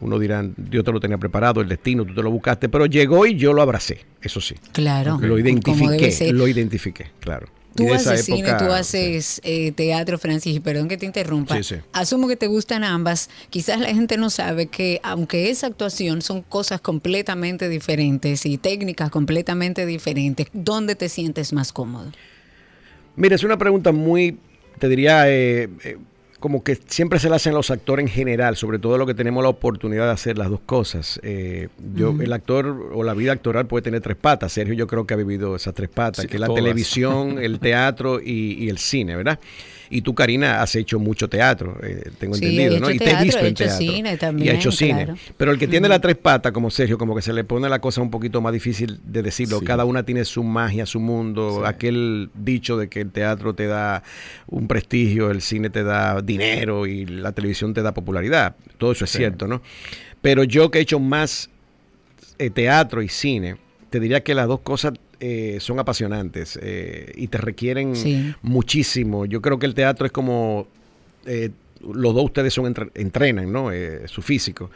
Uno dirá, Dios te lo tenía preparado, el destino, tú te lo buscaste, pero llegó y yo lo abracé, eso sí. Claro. Lo identifiqué, lo identifiqué, claro. Tú haces cine, tú haces eh, teatro, Francis, y perdón que te interrumpa. Sí, sí. Asumo que te gustan ambas. Quizás la gente no sabe que aunque es actuación, son cosas completamente diferentes y técnicas completamente diferentes. ¿Dónde te sientes más cómodo? Mira, es una pregunta muy, te diría, eh, eh, como que siempre se la hacen los actores en general, sobre todo los que tenemos la oportunidad de hacer las dos cosas. Eh, yo, El actor o la vida actoral puede tener tres patas. Sergio yo creo que ha vivido esas tres patas, Sí, que es la televisión, el teatro y, y el cine, ¿verdad? Y tú, Karina, has hecho mucho teatro, eh, tengo Sí, entendido, he ¿no? Y te he teatro, visto he en hecho teatro. cine y ha también, hecho cine. Pero el que tiene las tres patas, como Sergio, como que se le pone la cosa un poquito más difícil de decirlo. Sí. Cada una tiene su magia, su mundo. Sí. Aquel dicho de que el teatro te da un prestigio, el cine te da dinero y la televisión te da popularidad. Todo eso es Sí. cierto, ¿no? Pero yo que he hecho más eh, teatro y cine, te diría que las dos cosas eh, son apasionantes eh, y te requieren Sí. muchísimo. Yo creo que el teatro es como eh, los dos ustedes son entre- entrenan, ¿no? Eh, su físico.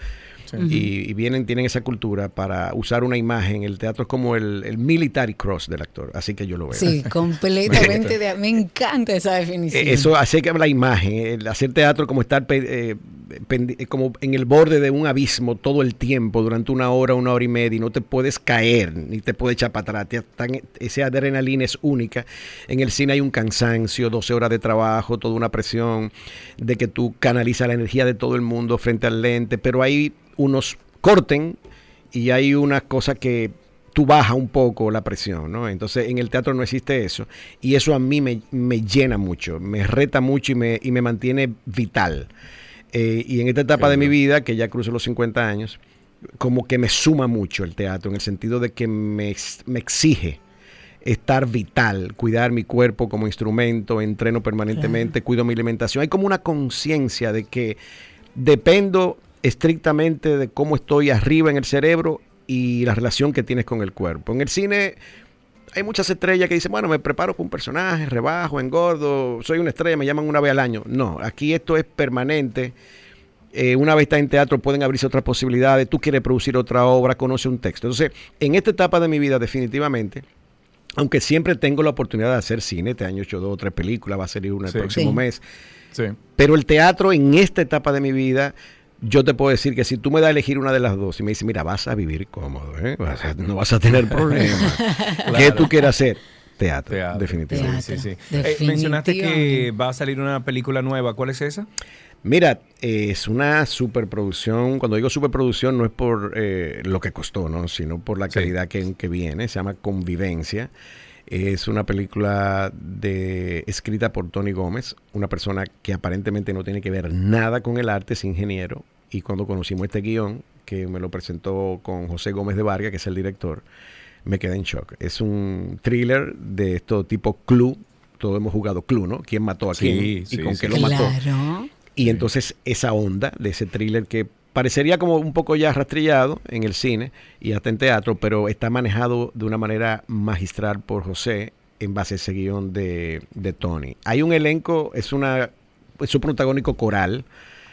Sí. Y, y vienen, tienen esa cultura para usar una imagen. El teatro es como el, el military cross del actor, así que yo lo veo. Sí, [laughs] completamente. de- me encanta esa definición. Eh, Eso hace que la imagen, el hacer teatro como estar eh, como en el borde de un abismo todo el tiempo, durante una hora, una hora y media, y no te puedes caer, ni te puedes echar para atrás. Esa adrenalina es única. En el cine hay un cansancio, 12 horas de trabajo, toda una presión de que tú canalizas la energía de todo el mundo frente al lente, pero hay unos corten y hay una cosa que tú baja un poco la presión, ¿no? Entonces en el teatro no existe eso y eso a mí me, me llena mucho, me reta mucho y me, y me mantiene vital. Eh, y en esta etapa de mi vida, que ya cruzo los 50 años, como que me suma mucho el teatro, en el sentido de que me, me exige estar vital, cuidar mi cuerpo como instrumento, entreno permanentemente, cuido mi alimentación. Hay como una conciencia de que dependo estrictamente de cómo estoy arriba en el cerebro y la relación que tienes con el cuerpo. En el cine hay muchas estrellas que dicen, bueno, me preparo para un personaje, rebajo, engordo, soy una estrella, me llaman una vez al año. No, aquí esto es permanente. Eh, una vez está en teatro pueden abrirse otras posibilidades, tú quieres producir otra obra, conoce un texto. Entonces, en esta etapa de mi vida definitivamente, aunque siempre tengo la oportunidad de hacer cine, este año he hecho dos o tres películas, va a salir una Sí. el próximo Sí. mes, Sí. pero el teatro en esta etapa de mi vida, yo te puedo decir que si tú me das a elegir una de las dos y me dices, mira, vas a vivir cómodo, ¿eh? Vas a- no vas a tener problemas. [laughs] ¿Qué tú quieres hacer? Teatro, Teatro. definitivamente. Sí, sí, sí. Teatro. Eh, mencionaste que va a salir una película nueva. ¿Cuál es esa? Mira, eh, es una superproducción. Cuando digo superproducción no es por eh, lo que costó, ¿no? sino por la Sí. calidad que, que viene. Se llama Convivencia. Es una película de, escrita por Tony Gómez, una persona que aparentemente no tiene que ver nada con el arte, es ingeniero. Y cuando conocimos este guion, que me lo presentó con José Gómez de Vargas, que es el director, me quedé en shock. Es un thriller de esto tipo Clue. Todos hemos jugado Clue, ¿no? ¿Quién mató a Sí, quién? y sí, con sí. qué lo mató. Claro. Y entonces esa onda de ese thriller que parecería como un poco ya rastrillado en el cine y hasta en teatro, pero está manejado de una manera magistral por José en base a ese guion de, de Tony. Hay un elenco, es una es un protagónico coral.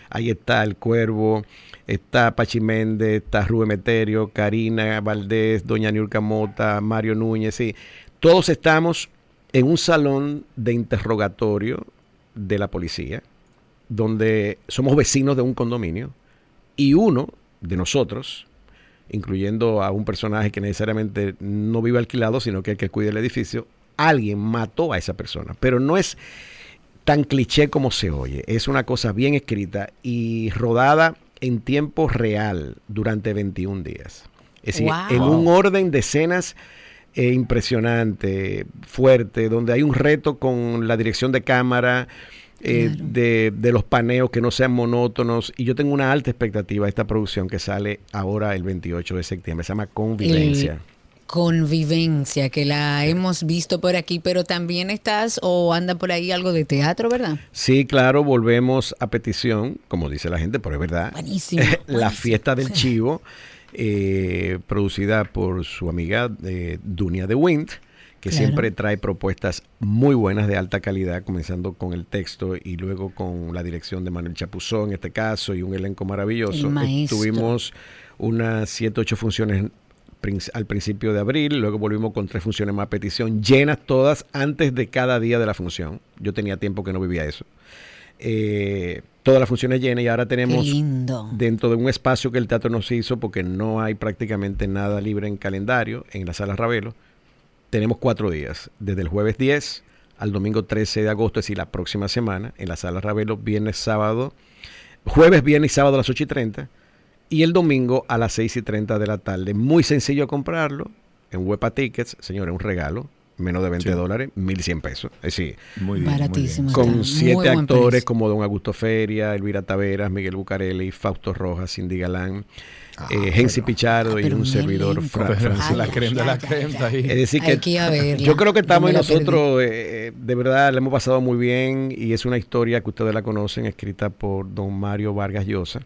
Ahí está El Cuervo, está Pachi Méndez, está Rubén Meterio, Karina Valdés, Doña Niurka Mota, Mario Núñez, sí. Todos estamos en un salón de interrogatorio de la policía donde somos vecinos de un condominio y uno de nosotros, incluyendo a un personaje que necesariamente no vive alquilado, sino que el que cuida el edificio, alguien mató a esa persona. Pero no es tan cliché como se oye, es una cosa bien escrita y rodada en tiempo real durante 21 días. Es decir, en un orden de escenas eh, impresionante, fuerte, donde hay un reto con la dirección de cámara, eh, Claro. de, de los paneos que no sean monótonos. Y yo tengo una alta expectativa de esta producción que sale ahora el 28 de septiembre. Se llama Convivencia. El- Convivencia, que la hemos visto por aquí, pero también estás o anda por ahí algo de teatro, ¿verdad? Sí, claro, volvemos a petición, como dice la gente, pero es verdad. Buenísimo, [laughs] la fiesta del [laughs] chivo, eh, producida por su amiga eh, Dunia de Wind, que Claro. siempre trae propuestas muy buenas de alta calidad, comenzando con el texto y luego con la dirección de Manuel Chapuzón en este caso y un elenco maravilloso. El. Tuvimos unas 7, 8 funciones al principio de abril, luego volvimos con tres funciones más petición, llenas todas antes de cada día de la función. Yo tenía tiempo que no vivía eso. Eh, todas las funciones llenas y ahora tenemos lindo. dentro de un espacio que el teatro nos hizo, porque no hay prácticamente nada libre en calendario, en la sala Ravelo, tenemos cuatro días, desde el jueves 10 al domingo 13 de agosto, es decir, la próxima semana, en la sala Ravelo, viernes, sábado, jueves, viernes y sábado a las 8 y 30, y el domingo a las 6 y 30 de la tarde. Muy sencillo comprarlo en Huepa Tickets, señores, un regalo, menos de 20 Sí. dólares, 1.100 pesos. Es decir, Muy bien. Baratísimo. muy bien. con siete actores precio. como Don Augusto Feria, Elvira Taveras, Miguel Bucarelli, Fausto Rojas, Cindy Galán, eh, Gensi Pichardo Ah, y un servidor elenco. Fra- Pero Francisco. la crema de la crema. Es decir, que yo creo que estamos y la nosotros, eh, eh, de verdad, le hemos pasado muy bien y es una historia que ustedes la conocen, escrita por don Mario Vargas Llosa.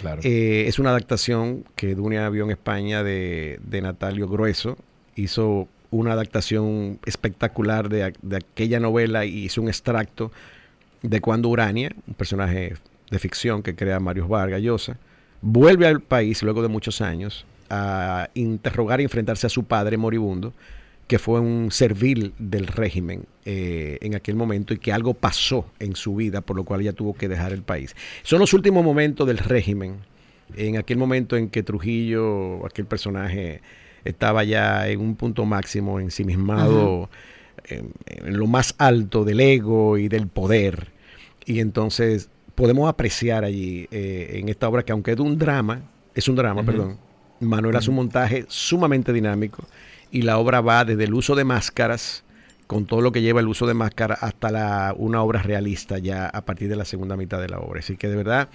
Claro. Eh, es una adaptación que Dunia vio en España de, de Natalio Grueso. Hizo una adaptación espectacular de, de aquella novela y hizo un extracto de cuando Urania, un personaje de ficción que crea Mario Vargas Llosa, vuelve al país luego de muchos años a interrogar y enfrentarse a su padre moribundo, que fue un servil del régimen eh, en aquel momento y que algo pasó en su vida por lo cual ella tuvo que dejar el país. Son los últimos momentos del régimen, en aquel momento en que Trujillo, aquel personaje, estaba ya en un punto máximo, ensimismado en, en lo más alto del ego y del poder. Y entonces podemos apreciar allí eh, en esta obra que aunque es un drama, es un drama, perdón, Manuel hace un montaje sumamente dinámico y la obra va desde el uso de máscaras, con todo lo que lleva el uso de máscaras, hasta la, una obra realista ya a partir de la segunda mitad de la obra. Así que de verdad,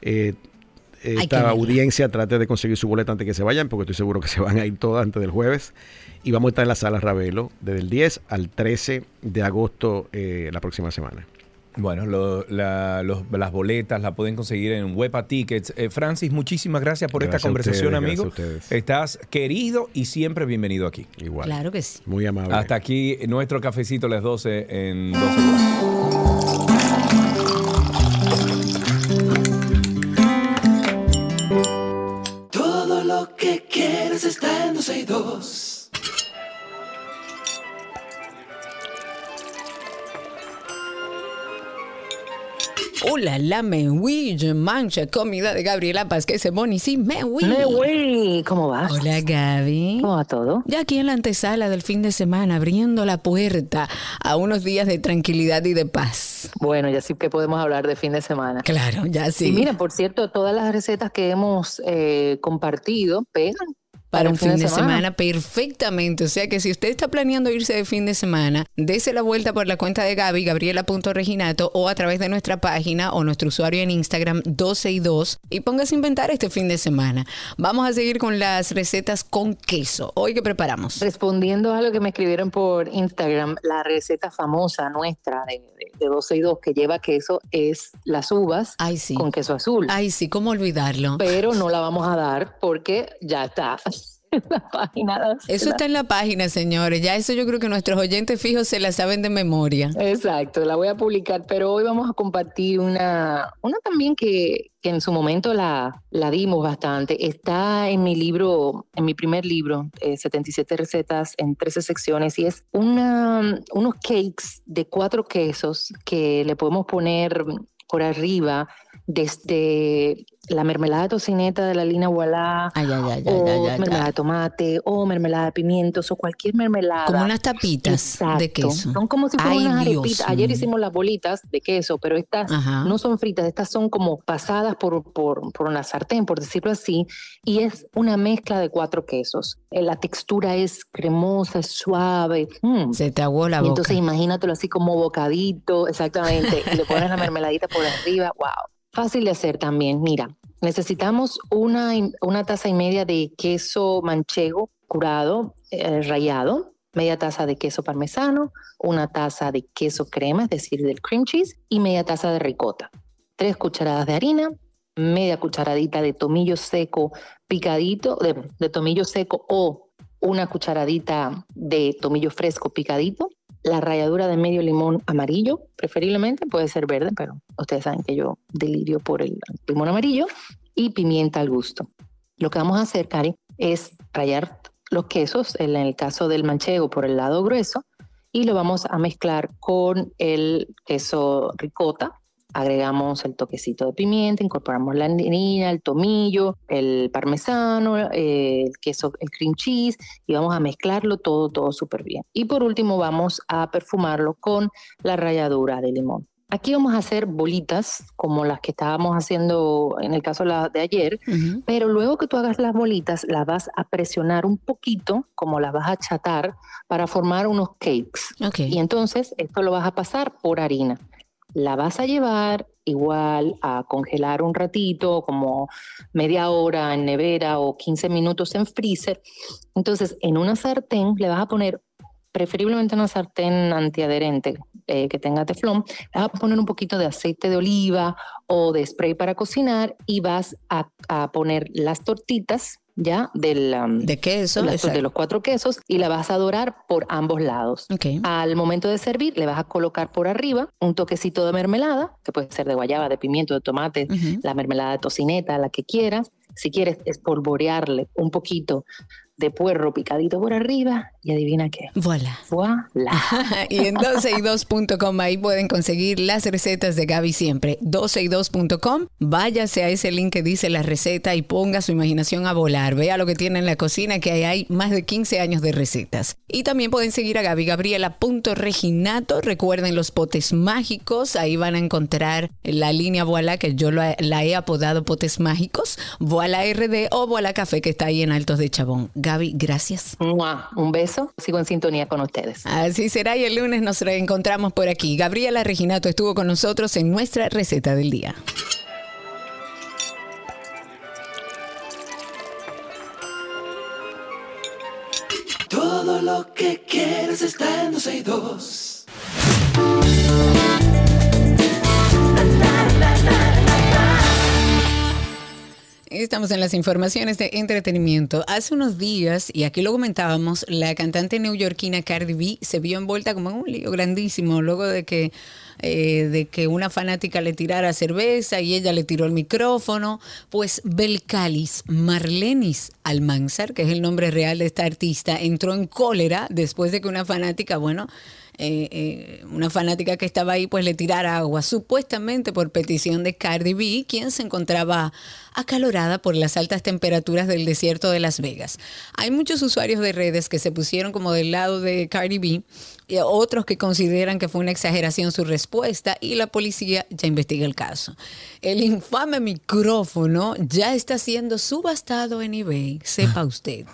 eh, esta audiencia trate de conseguir su boleta antes que se vayan, porque estoy seguro que se van a ir todas antes del jueves. Y vamos a estar en la sala Ravelo desde el 10 al 13 de agosto eh, la próxima semana. Bueno, las boletas la pueden conseguir en Wepa Tickets. Eh, Francis, muchísimas gracias por esta conversación, amigo. Estás querido y siempre bienvenido aquí. Igual. Claro que sí. Muy amable. Hasta aquí nuestro cafecito a las 12 en 12 Todo lo que quieres está en 12 y 2. Hola, la me mancha comida de Gabriela Paz, que se boni, sí, me ¿cómo vas? Hola, Gaby. ¿Cómo va todo? Ya aquí en la antesala del fin de semana, abriendo la puerta a unos días de tranquilidad y de paz. Bueno, ya sí que podemos hablar de fin de semana. Claro, ya sí. Y mira, por cierto, todas las recetas que hemos eh, compartido pegan para un fin de semana. perfectamente. O sea que si usted está planeando irse de fin de semana, dése la vuelta por la cuenta de Gaby, gabriela.reginato, o a través de nuestra página o nuestro usuario en Instagram 12 y 2 y póngase a inventar este fin de semana. Vamos a seguir con las recetas con queso. Hoy que preparamos. Respondiendo a lo que me escribieron por Instagram, la receta famosa nuestra de, de, 12 y 2 que lleva queso es las uvas con queso azul. Ay, sí, ¿cómo olvidarlo? Pero no la vamos a dar porque ya está [laughs] la página. Eso está en la página, señores. Ya eso yo creo que nuestros oyentes fijos se la saben de memoria. Exacto, la voy a publicar, pero hoy vamos a compartir una, una también que, que en su momento la, la dimos bastante. Está en mi libro, en mi primer libro, 77 eh, recetas en 13 secciones, y es una, unos cakes de cuatro quesos que le podemos poner por arriba desde la mermelada tocineta de la lina Wallah, o mermelada de tomate, o mermelada de pimientos, o cualquier mermelada. Como unas tapitas de queso. Son como si fueran unas arepitas. Ayer hicimos las bolitas de queso, pero estas no son fritas, estas son como pasadas por, por, por, una sartén, por decirlo así, y es una mezcla de cuatro quesos. Eh, la textura es cremosa, es suave. Mm. Se te aguó la boca. Entonces imagínatelo así como bocadito, exactamente, y le pones la [laughs] mermeladita por arriba, wow. Fácil de hacer también. Mira, necesitamos una, una taza y media de queso manchego curado, eh, rallado, media taza de queso parmesano, una taza de queso crema, es decir, del cream cheese, y media taza de ricota. Tres cucharadas de harina, media cucharadita de tomillo seco picadito, de, de tomillo seco o una cucharadita de tomillo fresco picadito, la ralladura de medio limón amarillo, preferiblemente puede ser verde, pero ustedes saben que yo delirio por el limón amarillo y pimienta al gusto. Lo que vamos a hacer, Cari, es rallar los quesos, en el caso del manchego por el lado grueso, y lo vamos a mezclar con el queso ricota, agregamos el toquecito de pimienta, incorporamos la harina, el tomillo, el parmesano, el queso, el cream cheese y vamos a mezclarlo todo, todo súper bien. Y por último vamos a perfumarlo con la ralladura de limón. Aquí vamos a hacer bolitas como las que estábamos haciendo en el caso de ayer, pero luego que tú hagas las bolitas, las vas a presionar un poquito, como las vas a achatar, para formar unos cakes. Y entonces esto lo vas a pasar por harina la vas a llevar igual a congelar un ratito, como media hora en nevera o 15 minutos en freezer. Entonces, en una sartén le vas a poner, preferiblemente una sartén antiadherente eh, que tenga teflón, le vas a poner un poquito de aceite de oliva o de spray para cocinar y vas a, a poner las tortitas ya del de queso de los cuatro quesos y la vas a dorar por ambos lados. Al momento de servir le vas a colocar por arriba un toquecito de mermelada, que puede ser de guayaba, de pimiento, de tomate, la mermelada de tocineta, la que quieras. Si quieres espolvorearle un poquito de puerro picadito por arriba y adivina qué. Voilà. Voilà. [laughs] y en 12y2.com ahí pueden conseguir las recetas de Gaby siempre. 12y2.com, váyase a ese link que dice la receta y ponga su imaginación a volar. Vea lo que tiene en la cocina, que ahí hay más de 15 años de recetas. Y también pueden seguir a Gaby Gabriela.reginato. Recuerden los potes mágicos, ahí van a encontrar la línea Voilà, que yo la, la he apodado potes mágicos, Voilà RD o Voilà Café, que está ahí en Altos de Chabón. Gaby, gracias. Mua, Un beso, sigo en sintonía con ustedes. Así será y el lunes nos reencontramos por aquí. Gabriela Reginato estuvo con nosotros en nuestra receta del día. Todo lo que quieres está en 12 y 2. Estamos en las informaciones de entretenimiento. Hace unos días, y aquí lo comentábamos, la cantante neoyorquina Cardi B se vio envuelta como en un lío grandísimo luego de que, eh, de que una fanática le tirara cerveza y ella le tiró el micrófono. Pues Belcalis Marlenis Almanzar, que es el nombre real de esta artista, entró en cólera después de que una fanática, bueno, eh, eh, una fanática que estaba ahí pues le tirara agua, supuestamente por petición de Cardi B, quien se encontraba acalorada por las altas temperaturas del desierto de Las Vegas. Hay muchos usuarios de redes que se pusieron como del lado de Cardi B, y otros que consideran que fue una exageración su respuesta y la policía ya investiga el caso. El infame micrófono ya está siendo subastado en eBay, sepa [laughs] usted.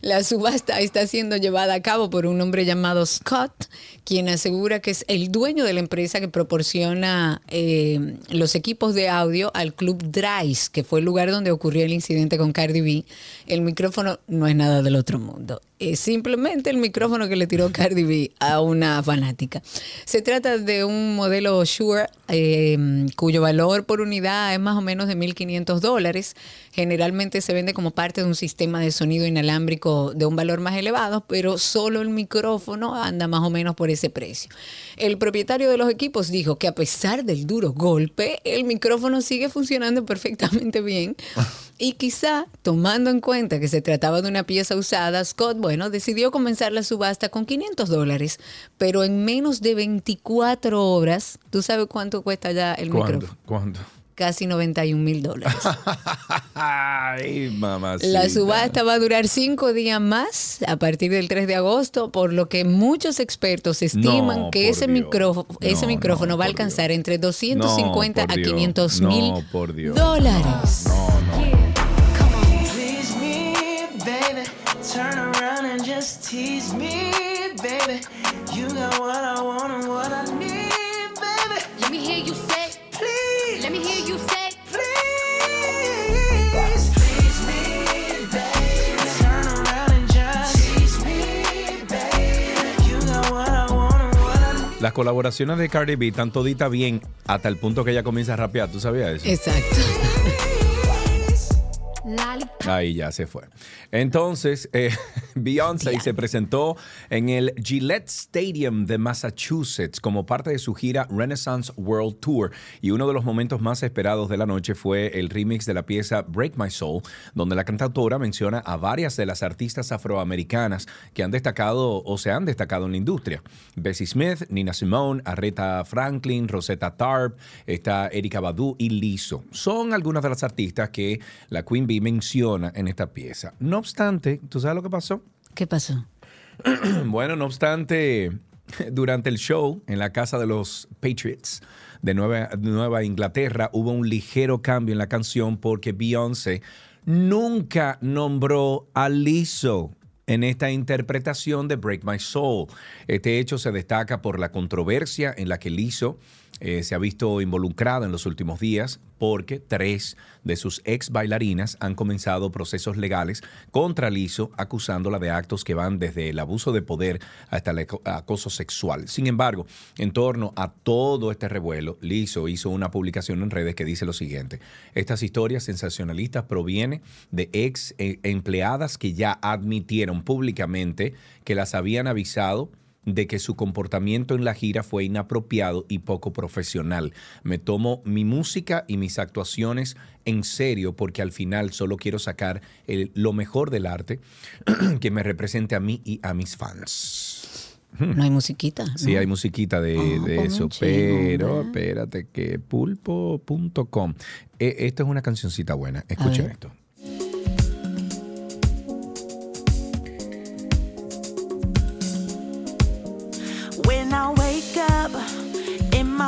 La subasta está siendo llevada a cabo por un hombre llamado Scott, quien asegura que es el dueño de la empresa que proporciona eh, los equipos de audio al club Dries, que fue el lugar donde ocurrió el incidente con Cardi B. El micrófono no es nada del otro mundo. Es simplemente el micrófono que le tiró [laughs] Cardi B a una fanática. Se trata de un modelo Shure eh, cuyo valor por unidad es más o menos de 1.500 dólares. Generalmente se vende como parte de un sistema de sonido inalámbrico de un valor más elevado, pero solo el micrófono anda más o menos por ese precio. El propietario de los equipos dijo que a pesar del duro golpe, el micrófono sigue funcionando perfectamente bien. [laughs] Y quizá, tomando en cuenta que se trataba de una pieza usada, Scott, bueno, decidió comenzar la subasta con 500 dólares, pero en menos de 24 horas, ¿tú sabes cuánto cuesta ya el ¿Cuándo? micrófono? ¿Cuándo? Casi 91 mil dólares. [laughs] La subasta va a durar cinco días más a partir del 3 de agosto, por lo que muchos expertos estiman No, que ese, micrófono, ese No, micrófono no, va a alcanzar Dios. entre 250 No, por a Dios. 500 No, mil dólares. What I want and what I need, baby. Let me hear you say, Please, let me hear you say, please, please me, baby. Turn around and just tease me, baby. You got what I want and what I need. Las colaboraciones de Cardi B están todita bien hasta el punto que ella comienza a rapear. ¿Tú sabías eso? Exacto. [laughs] Ahí ya se fue. Entonces, eh, [laughs] Beyoncé se presentó en el Gillette Stadium de Massachusetts como parte de su gira Renaissance World Tour. Y uno de los momentos más esperados de la noche fue el remix de la pieza Break My Soul, donde la cantautora menciona a varias de las artistas afroamericanas que han destacado o se han destacado en la industria. Bessie Smith, Nina Simone, Aretha Franklin, Rosetta Tarp, está Erika Badu y Lizzo. Son algunas de las artistas que la Queen Bee menciona en esta pieza. No obstante, ¿tú sabes lo que pasó? ¿Qué pasó? [clears throat] Bueno, no obstante, durante el show en la casa de los Patriots de Nueva, Nueva Inglaterra hubo un ligero cambio en la canción porque Beyoncé nunca nombró a Lizzo en esta interpretación de Break My Soul. Este hecho se destaca por la controversia en la que Lizzo eh, se ha visto involucrada en los últimos días porque tres de sus ex bailarinas han comenzado procesos legales contra Lizzo acusándola de actos que van desde el abuso de poder hasta el aco- acoso sexual. Sin embargo, en torno a todo este revuelo, Lizzo hizo una publicación en redes que dice lo siguiente. Estas historias sensacionalistas provienen de ex eh, empleadas que ya admitieron públicamente que las habían avisado de que su comportamiento en la gira fue inapropiado y poco profesional. Me tomo mi música y mis actuaciones en serio porque al final solo quiero sacar el- lo mejor del arte [clears throat] que me represente a mí y a mis fans. No hay musiquita. Sí, ¿no? hay musiquita de, Ah, de eso, un chingo, pero espérate que pulpo.com. Eh, esta es una cancioncita buena. Escuchen esto.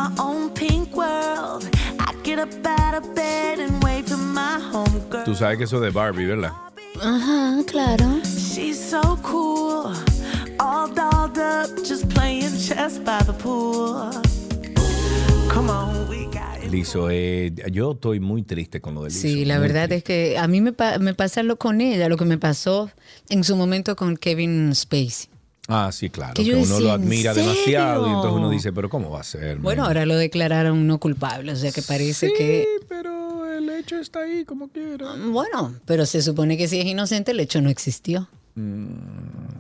My own pink world, I get up out of bed and wave to my homegirl. Tú sabes que eso es de Barbie, ¿verdad? Ajá, claro. She's so cool, all dolled up, just playing chess by the pool. Come on, we got it. Lizo, eh, yo estoy muy triste con lo de Lizo. Sí, la muy verdad triste. es que a mí me, pa- me pasa lo con ella, lo que me pasó en su momento con Kevin Spacey. Ah, sí, claro. Que uno decía, lo ¿en admira demasiado y entonces uno dice, pero ¿cómo va a ser? Bueno, man? ahora lo declararon no culpable, o sea que parece sí, que... pero el hecho está ahí como quiera. Bueno, pero se supone que si es inocente el hecho no existió.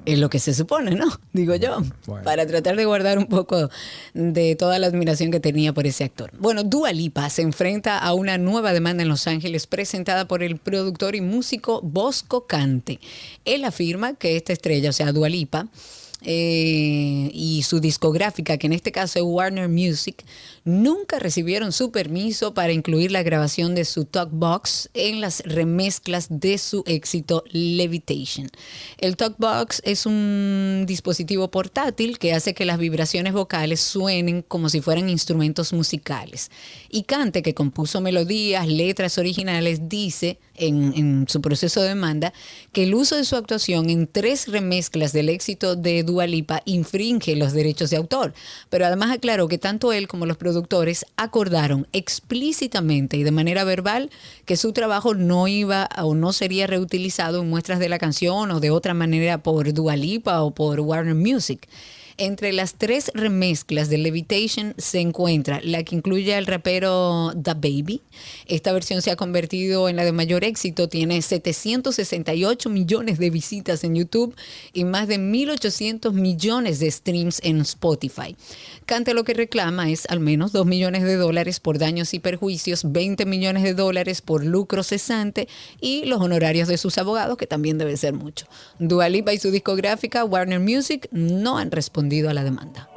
Es lo que se supone, ¿no? [laughs] Digo yo. Bueno. para tratar de guardar un poco de toda la admiración que tenía por ese actor. Bueno, Dua Lipa se enfrenta a una nueva demanda en Los Ángeles presentada por el productor y músico Bosco Cante. Él afirma que esta estrella, o sea, Dua Lipa, eh, y su discográfica, que en este caso es Warner Music, nunca recibieron su permiso para incluir la grabación de su Talkbox en las remezclas de su éxito Levitation. El Talkbox es un dispositivo portátil que hace que las vibraciones vocales suenen como si fueran instrumentos musicales. Y Cante, que compuso melodías, letras originales, dice en, en su proceso de demanda que el uso de su actuación en tres remezclas del éxito de Dua Lipa infringe los derechos de autor. Pero además aclaró que tanto él como los productores acordaron explícitamente y de manera verbal que su trabajo no iba o no sería reutilizado en muestras de la canción o de otra manera por Dua Lipa o por Warner Music. Entre las tres remezclas de Levitation se encuentra la que incluye al rapero The Baby. Esta versión se ha convertido en la de mayor éxito, tiene 768 millones de visitas en YouTube y más de 1.800 millones de streams en Spotify. Cante lo que reclama es al menos 2 millones de dólares por daños y perjuicios, 20 millones de dólares por lucro cesante y los honorarios de sus abogados, que también debe ser mucho. Dua Lipa y su discográfica Warner Music no han respondido a la demanda.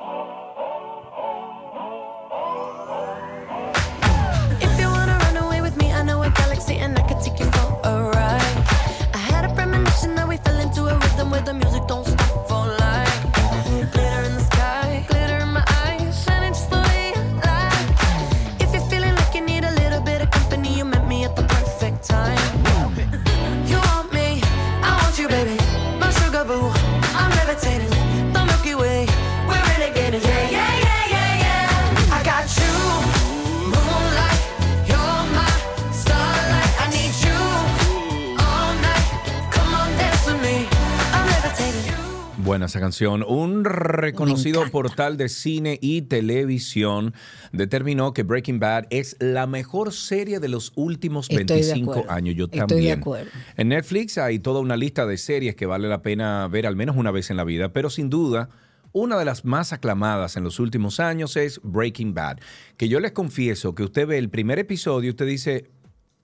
Buena esa canción. Un reconocido portal de cine y televisión determinó que Breaking Bad es la mejor serie de los últimos Estoy de 25 acuerdo. años. Yo Estoy también. de acuerdo. En Netflix hay toda una lista de series que vale la pena ver al menos una vez en la vida, pero sin duda una de las más aclamadas en los últimos años es Breaking Bad. Que yo les confieso que usted ve el primer episodio y usted dice,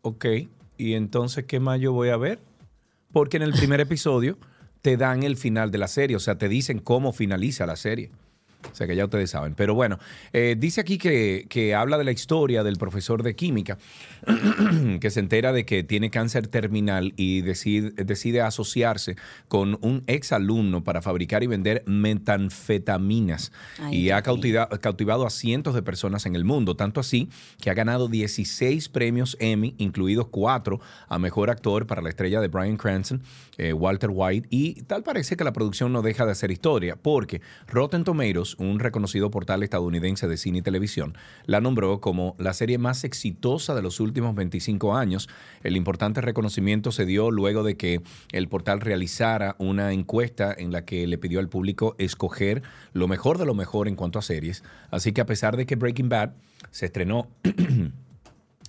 ok, ¿y entonces qué más yo voy a ver? Porque en el primer episodio te dan el final de la serie, o sea, te dicen cómo finaliza la serie. O sea que ya ustedes saben. Pero bueno, eh, dice aquí que, que habla de la historia del profesor de química [clears throat] que se entera de que tiene cáncer terminal y decide, decide asociarse con un ex alumno para fabricar y vender metanfetaminas. Ay, y ha mío. cautiva- cautivado a cientos de personas en el mundo, tanto así que ha ganado 16 premios Emmy, incluidos cuatro a Mejor Actor para la estrella de Brian Cranston, eh, Walter White, y tal parece que la producción no deja de hacer historia, porque Rotten Tomatoes, un reconocido portal estadounidense de cine y televisión, la nombró como la serie más exitosa de los últimos 25 años. El importante reconocimiento se dio luego de que el portal realizara una encuesta en la que le pidió al público escoger lo mejor de lo mejor en cuanto a series. Así que a pesar de que Breaking Bad se estrenó [clears throat]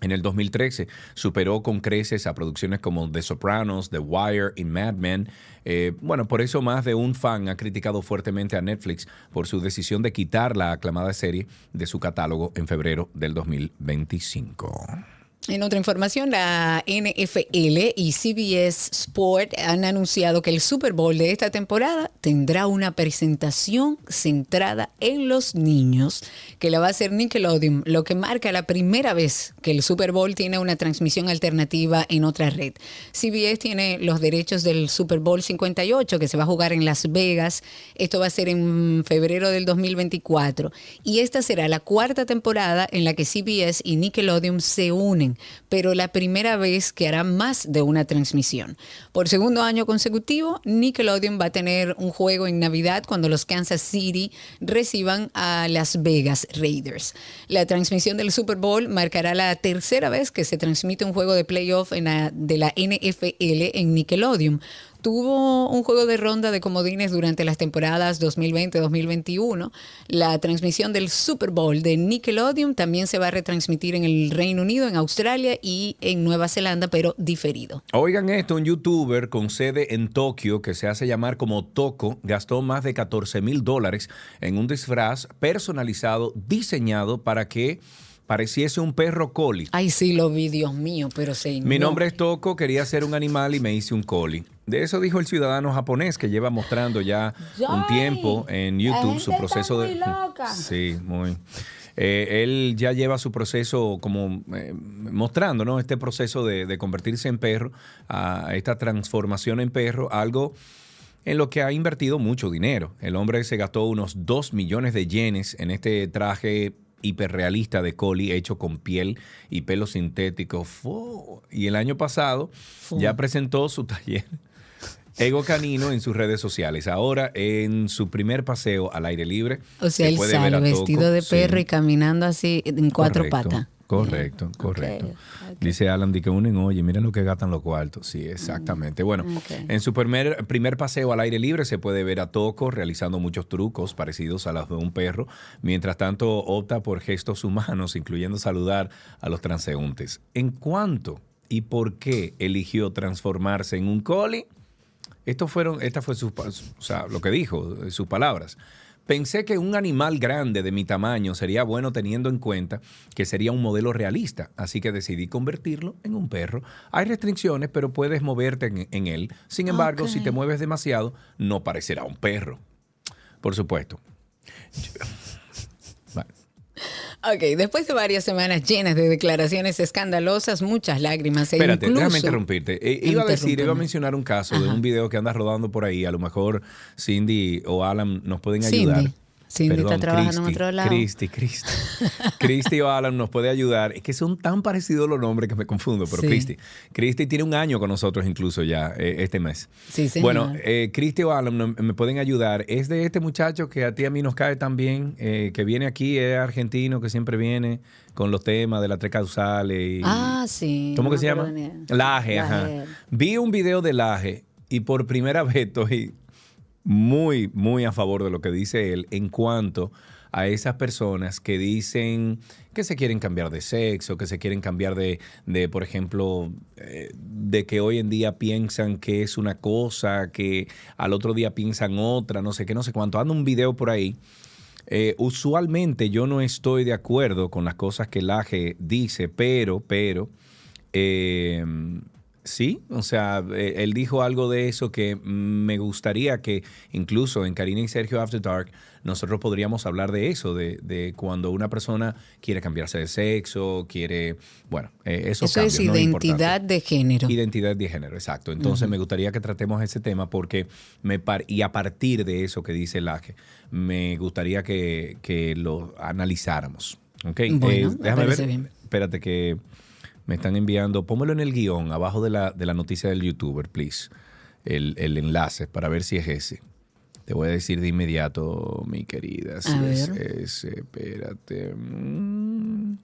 En el 2013 superó con creces a producciones como The Sopranos, The Wire y Mad Men. Eh, bueno, por eso más de un fan ha criticado fuertemente a Netflix por su decisión de quitar la aclamada serie de su catálogo en febrero del 2025. En otra información, la NFL y CBS Sport han anunciado que el Super Bowl de esta temporada tendrá una presentación centrada en los niños, que la va a hacer Nickelodeon, lo que marca la primera vez que el Super Bowl tiene una transmisión alternativa en otra red. CBS tiene los derechos del Super Bowl 58, que se va a jugar en Las Vegas. Esto va a ser en febrero del 2024. Y esta será la cuarta temporada en la que CBS y Nickelodeon se unen pero la primera vez que hará más de una transmisión. Por segundo año consecutivo, Nickelodeon va a tener un juego en Navidad cuando los Kansas City reciban a Las Vegas Raiders. La transmisión del Super Bowl marcará la tercera vez que se transmite un juego de playoff de la NFL en Nickelodeon. Tuvo un juego de ronda de comodines durante las temporadas 2020-2021. La transmisión del Super Bowl de Nickelodeon también se va a retransmitir en el Reino Unido, en Australia y en Nueva Zelanda, pero diferido. Oigan esto, un youtuber con sede en Tokio que se hace llamar como Toco gastó más de 14 mil dólares en un disfraz personalizado diseñado para que pareciese un perro collie. Ay, sí, lo vi, Dios mío, pero sí. Mi nombre es Toco, quería ser un animal y me hice un collie. De eso dijo el ciudadano japonés que lleva mostrando ya un tiempo en YouTube su proceso de... Sí, muy. Eh, él ya lleva su proceso como eh, mostrando, ¿no? Este proceso de, de convertirse en perro, a esta transformación en perro, algo en lo que ha invertido mucho dinero. El hombre se gastó unos 2 millones de yenes en este traje hiperrealista de Collie hecho con piel y pelo sintético. Fu. Y el año pasado ya presentó su taller [laughs] Ego Canino en sus redes sociales. Ahora en su primer paseo al aire libre. O sea, se él sale vestido de Sí. perro y caminando así en cuatro Correcto, patas. Correcto, correcto. Dice Alan, di que unen, oye, miren lo que gastan los cuartos. Sí, exactamente. Bueno, en su primer, primer paseo al aire libre se puede ver a Toco realizando muchos trucos parecidos a los de un perro. Mientras tanto, opta por gestos humanos, incluyendo saludar a los transeúntes. ¿En cuánto y por qué eligió transformarse en un collie? Esto fueron, esta fue su, o sea, lo que dijo, sus palabras. Pensé que un animal grande de mi tamaño sería bueno teniendo en cuenta que sería un modelo realista, así que decidí convertirlo en un perro. Hay restricciones, pero puedes moverte en, en él. Sin embargo, si te mueves demasiado, no parecerá un perro. Por supuesto. Ok, después de varias semanas llenas de declaraciones escandalosas, muchas lágrimas e Espérate, incluso... déjame interrumpirte. Eh, iba a decir, iba a mencionar un caso de un video que anda rodando por ahí. A lo mejor Cindy o Alan nos pueden Cindy. Cindy está trabajando en otro lado. Cristi, Cristi. [laughs] Cristi o Alan nos puede ayudar. Es que son tan parecidos los nombres que me confundo, pero Sí. Cristi. Cristi tiene un año con nosotros incluso ya eh, este mes. Sí, señor. Bueno, eh, Cristi o Alan me pueden ayudar. Es de este muchacho que a ti a mí nos cae tan bien, eh, que viene aquí, es argentino, que siempre viene con los temas de las tres causales. Y, Ah, sí. ¿Cómo no que se llama? Laje, ajá. Vi un video de Laje y por primera [laughs] vez estoy muy, muy a favor de lo que dice él en cuanto a esas personas que dicen que se quieren cambiar de sexo, que se quieren cambiar de, de por ejemplo, eh, de que hoy en día piensan que es una cosa, que al otro día piensan otra, no sé qué, no sé cuánto. Anda un video por ahí. Eh, usualmente yo no estoy de acuerdo con las cosas que Laje dice, pero, pero, eh, sí, o sea, eh, él dijo algo de eso que me gustaría que incluso en Karina y Sergio After Dark nosotros podríamos hablar de eso, de, de cuando una persona quiere cambiarse de sexo, quiere, bueno, eh, Eso es identidad de género. Identidad de género, exacto. Entonces me gustaría que tratemos ese tema porque me par- y a partir de eso que dice Laje, me gustaría que, que lo analizáramos. ¿Ok? Bueno, me déjame ver. bien. Espérate que me están enviando. Póngalo en el guion, abajo de la, de la noticia del youtuber, please. El, el enlace para ver si es ese. Te voy a decir de inmediato, mi querida. Si A es ver. ese. Espérate. Mm.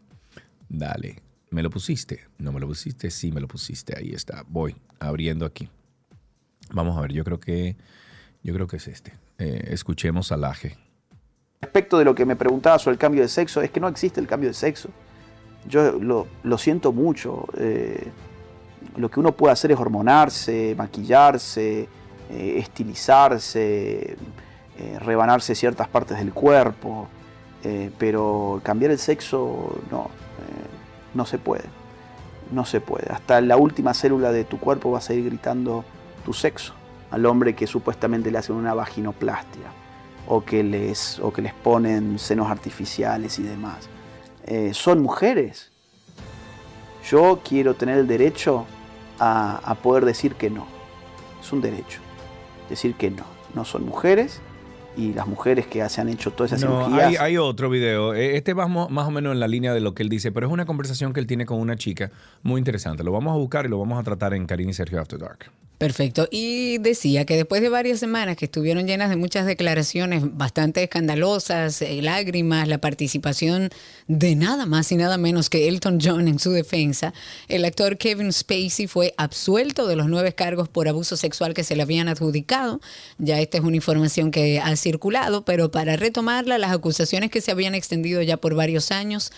Dale. ¿Me lo pusiste? ¿No me lo pusiste? Sí, me lo pusiste. Ahí está. Voy abriendo aquí. Vamos a ver. Yo creo que, yo creo que es este. Eh, escuchemos a Laje. Respecto de lo que me preguntaba sobre el cambio de sexo, es que no existe el cambio de sexo. Yo lo, siento mucho. eh, lo que uno puede hacer es hormonarse, maquillarse, eh, estilizarse, eh, rebanarse ciertas partes del cuerpo, pero cambiar el sexo no, no se puede. No se puede. Hasta la última célula de tu cuerpo va a seguir gritando tu sexo al hombre que supuestamente le hacen una vaginoplastia o que les, o que les ponen senos artificiales y demás. Eh, son mujeres. Yo quiero tener el derecho a, a poder decir que no. Es un derecho. Decir que no. No son mujeres y las mujeres que se han hecho todas esas No, cirugías. hay, hay otro video. Eh, Este va más o menos en la línea de lo que él dice, pero es una conversación que él tiene con una chica muy interesante. Lo vamos a buscar y lo vamos a tratar en Karina y Sergio After Dark. Perfecto. Y decía que después de varias semanas que estuvieron llenas de muchas declaraciones bastante escandalosas, eh, lágrimas, la participación de nada más y nada menos que Elton John en su defensa, el actor Kevin Spacey fue absuelto de los nueve cargos por abuso sexual que se le habían adjudicado. Ya esta es una información que ha circulado, pero para retomarla, las acusaciones que se habían extendido ya por varios años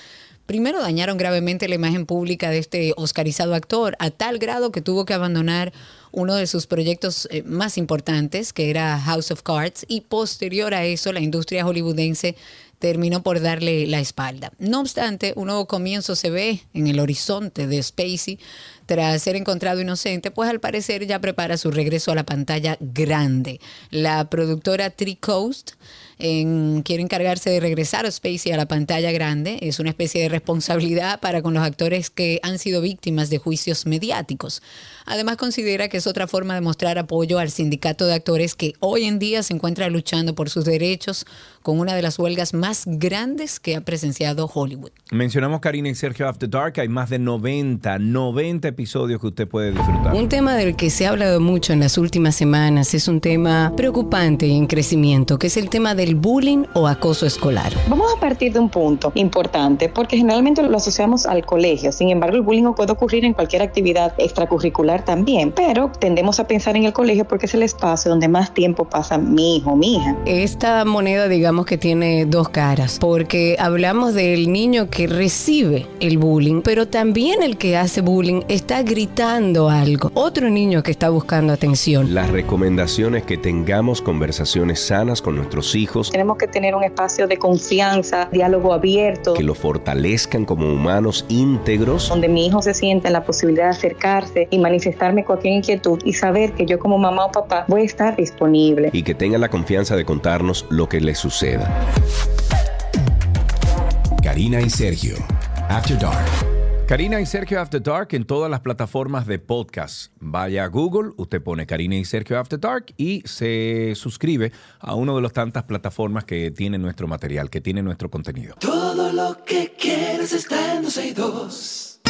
Primero dañaron gravemente la imagen pública de este oscarizado actor a tal grado que tuvo que abandonar uno de sus proyectos eh, más importantes, que era House of Cards, y posterior a eso la industria hollywoodense terminó por darle la espalda. No obstante, un nuevo comienzo se ve en el horizonte de Spacey tras ser encontrado inocente, pues al parecer ya prepara su regreso a la pantalla grande. La productora Tree Coast en- quiere encargarse de regresar a Spacey a la pantalla grande. Es una especie de responsabilidad para con los actores que han sido víctimas de juicios mediáticos. Además considera que es otra forma de mostrar apoyo al sindicato de actores que hoy en día se encuentra luchando por sus derechos con una de las huelgas más grandes que ha presenciado Hollywood. Mencionamos Karina y Sergio After Dark. Hay más de 90, 90 episodios que usted puede disfrutar. Un tema del que se ha hablado mucho en las últimas semanas es un tema preocupante y en crecimiento, que es el tema del bullying o acoso escolar. Vamos a partir de un punto importante, porque generalmente lo asociamos al colegio. Sin embargo, el bullying puede ocurrir en cualquier actividad extracurricular también, pero tendemos a pensar en el colegio porque es el espacio donde más tiempo pasa mi hijo mi hija. Esta moneda, digamos que tiene dos caras, porque hablamos del niño que recibe el bullying, pero también el que hace bullying está gritando algo. Otro niño que está buscando atención. La recomendación es que tengamos conversaciones sanas con nuestros hijos, Tenemos que tener un espacio de confianza, diálogo abierto, que lo fortalezcan como humanos íntegros donde mi hijo se sienta en la posibilidad de acercarse y manifestarme cualquier inquietud y saber que yo como mamá o papá voy a estar disponible. y que tengan la confianza de contarnos lo que les suceda. Karina y Sergio. After Dark. Karina y Sergio After Dark en todas las plataformas de podcast. Vaya a Google, usted pone Karina y Sergio After Dark y se suscribe a una de las tantas plataformas que tiene nuestro material, que tiene nuestro contenido. Todo lo que quieres está en 262.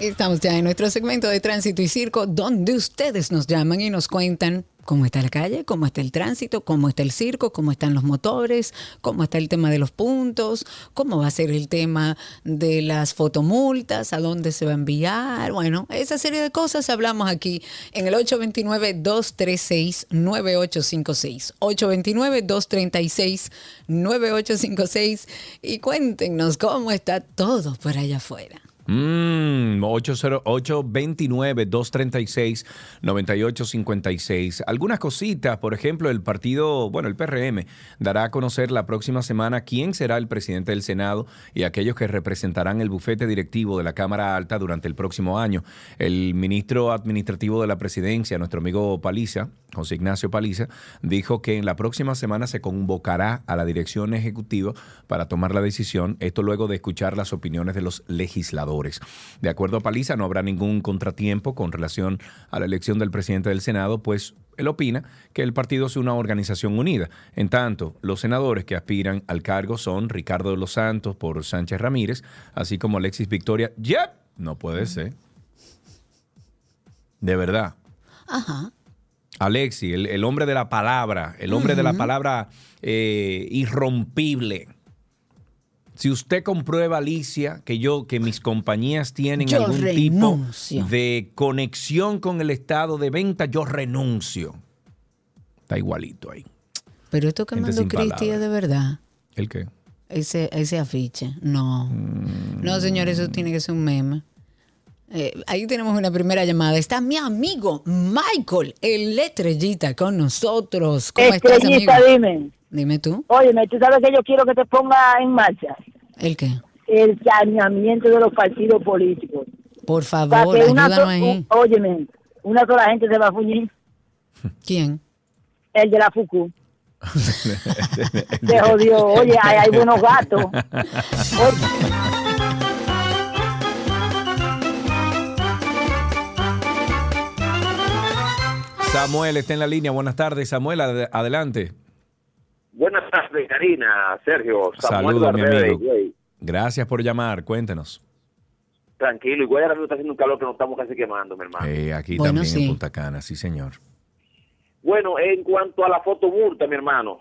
Estamos ya en nuestro segmento de tránsito y circo, donde ustedes nos llaman y nos cuentan cómo está la calle, cómo está el tránsito, cómo está el circo, cómo están los motores, cómo está el tema de los puntos, cómo va a ser el tema de las fotomultas, a dónde se va a enviar. Bueno, esa serie de cosas hablamos aquí en el 829-236-9856. 829-236-9856 y cuéntenos cómo está todo por allá afuera. Mm, 829-236-9856. Algunas cositas, por ejemplo, el partido, bueno, el PRM, dará a conocer la próxima semana quién será el presidente del Senado y aquellos que representarán el bufete directivo de la Cámara Alta durante el próximo año. El ministro administrativo de la presidencia, nuestro amigo Paliza, José Ignacio Paliza, dijo que en la próxima semana se convocará a la dirección ejecutiva para tomar la decisión, esto luego de escuchar las opiniones de los legisladores. De acuerdo a Paliza, no habrá ningún contratiempo con relación a la elección del presidente del Senado, pues él opina que el partido es una organización unida. En tanto, los senadores que aspiran al cargo son Ricardo de los Santos por Sánchez Ramírez, así como Alexis Victoria. ¡Yep! No puede ser. De verdad. Ajá. Alexi, el, el hombre de la palabra, el hombre de la palabra eh, irrompible. Si usted comprueba, Alicia, que yo, que mis compañías tienen Yo algún renuncio. tipo de conexión con el estado de venta, yo renuncio. Está igualito ahí. Pero esto que Gente mandó Cristi es de verdad. ¿El qué? Ese, ese afiche. No. No, señor, eso tiene que ser un meme. Eh, ahí tenemos una primera llamada. Está mi amigo Michael, el estrellita, con nosotros. ¿Cómo estás, amigo? Estrellita, dime. Dime tú. Óyeme, tú sabes que yo quiero que te ponga en marcha ¿El qué? el saneamiento de los partidos políticos. Por Para favor, que una ayúdanos so- ahí. un- óyeme, una sola gente se va a fuñir. ¿Quién? El de la FUCU. [laughs] Se jodió. Oye, hay, hay buenos gatos. [laughs] Samuel está en la línea. Buenas tardes, Samuel. ad- adelante. Buenas tardes, Karina, Sergio, Samuel Saludos, mi amigo. Gracias por llamar. Cuéntenos. Tranquilo, igual ahora mismo está haciendo un calor que nos estamos casi quemando, mi hermano. Eh, aquí Bueno, también sí. en Punta Cana, sí, señor. Bueno, en cuanto a la fotomulta, mi hermano,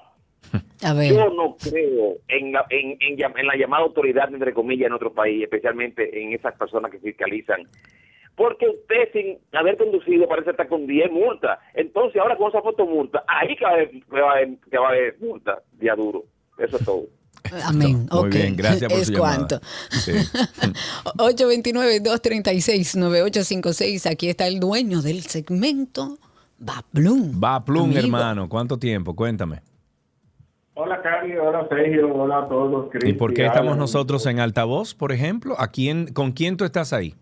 A ver. yo no creo en la, en, en llam- en la llamada autoridad, entre comillas, en otro país, especialmente en esas personas que fiscalizan. Porque usted, sin haber conducido, parece estar con 10 multas. Entonces, ahora con esa fotomulta, ahí que va a haber, que va a haber, que va a haber multa, día duro. Eso es todo. Amén. Muy bien, gracias por es su cuanto. Sí. [laughs] 829-236-9856. Aquí está el dueño del segmento. Va Plum. Va Plum, Amigo. hermano. ¿Cuánto tiempo? Cuéntame. Hola, Cari. Hola, Sergio. Hola a todos. ¿Y por qué estamos nosotros en altavoz, por ejemplo? ¿A quién, ¿Con quién tú estás ahí?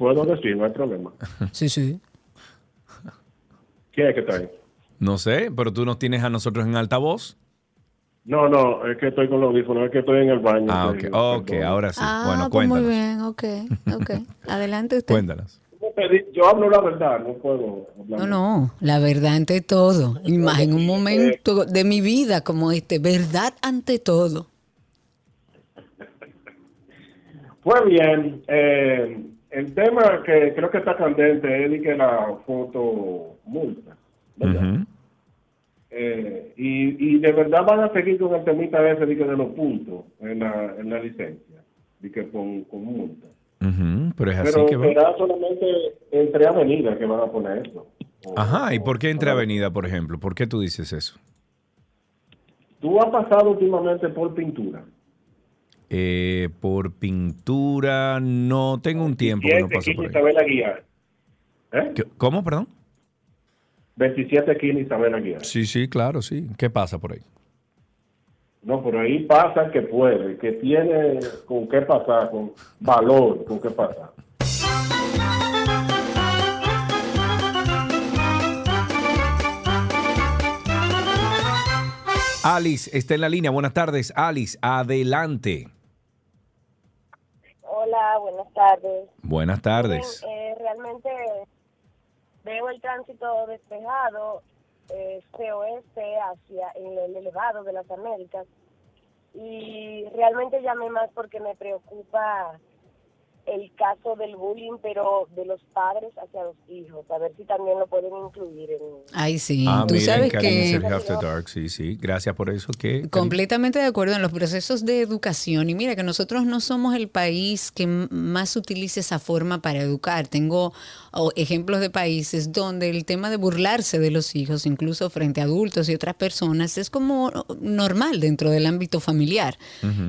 No. Puedo decir, no hay problema. [laughs] Sí, sí. ¿Quién es que está ahí? No sé, pero tú nos tienes a nosotros en altavoz. No, no, es que estoy con los audífonos, es que estoy en el baño. Ah, ok, ok, ahora sí. Ah, bueno, pues muy cuéntanos. bien. Ok, ok. [laughs] Adelante usted. Cuéntanos. Yo hablo la verdad, no puedo hablar. No, no, la verdad ante todo. Y más en un momento de mi vida como este, verdad ante todo. [laughs] Pues bien, eh, el tema que creo que está candente es que la foto multa. Eh, y, y de verdad van a seguir con el temita ese de, que de los puntos en la, en la licencia, de que con, con multa. Pero es así Pero que va. será solamente entre avenidas que van a poner eso. Ajá, ¿y por qué entre avenida, por ejemplo? ¿Por qué tú dices eso? Tú has pasado últimamente por pintura. Eh, por pintura, no tengo un tiempo que no 27 paso por ahí. Isabel Aguiar. ¿Eh? ¿Qué- ¿Cómo, perdón? 27 esquina Isabel Aguiar. Sí, sí, claro, sí. ¿Qué pasa por ahí? No, por ahí pasa que puede, que tiene con qué pasar, con valor, con qué pasar. Alice está en la línea. Buenas tardes, Alice. Adelante. Hola, buenas tardes. Buenas tardes. Eh, realmente veo el tránsito despejado eh, este oeste hacia el elevado de las Américas y realmente llamé más porque me preocupa el caso del bullying, pero de los padres hacia los hijos, a ver si también lo pueden incluir en... Ay, sí. ah, Tú miren, sabes que... After Dark. Sí, sí. Gracias por eso. ¿Qué? Completamente de acuerdo en los procesos de educación. Y mira que nosotros no somos el país que más utiliza esa forma para educar. Tengo oh, ejemplos de países donde el tema de burlarse de los hijos, incluso frente a adultos y otras personas, es como normal dentro del ámbito familiar.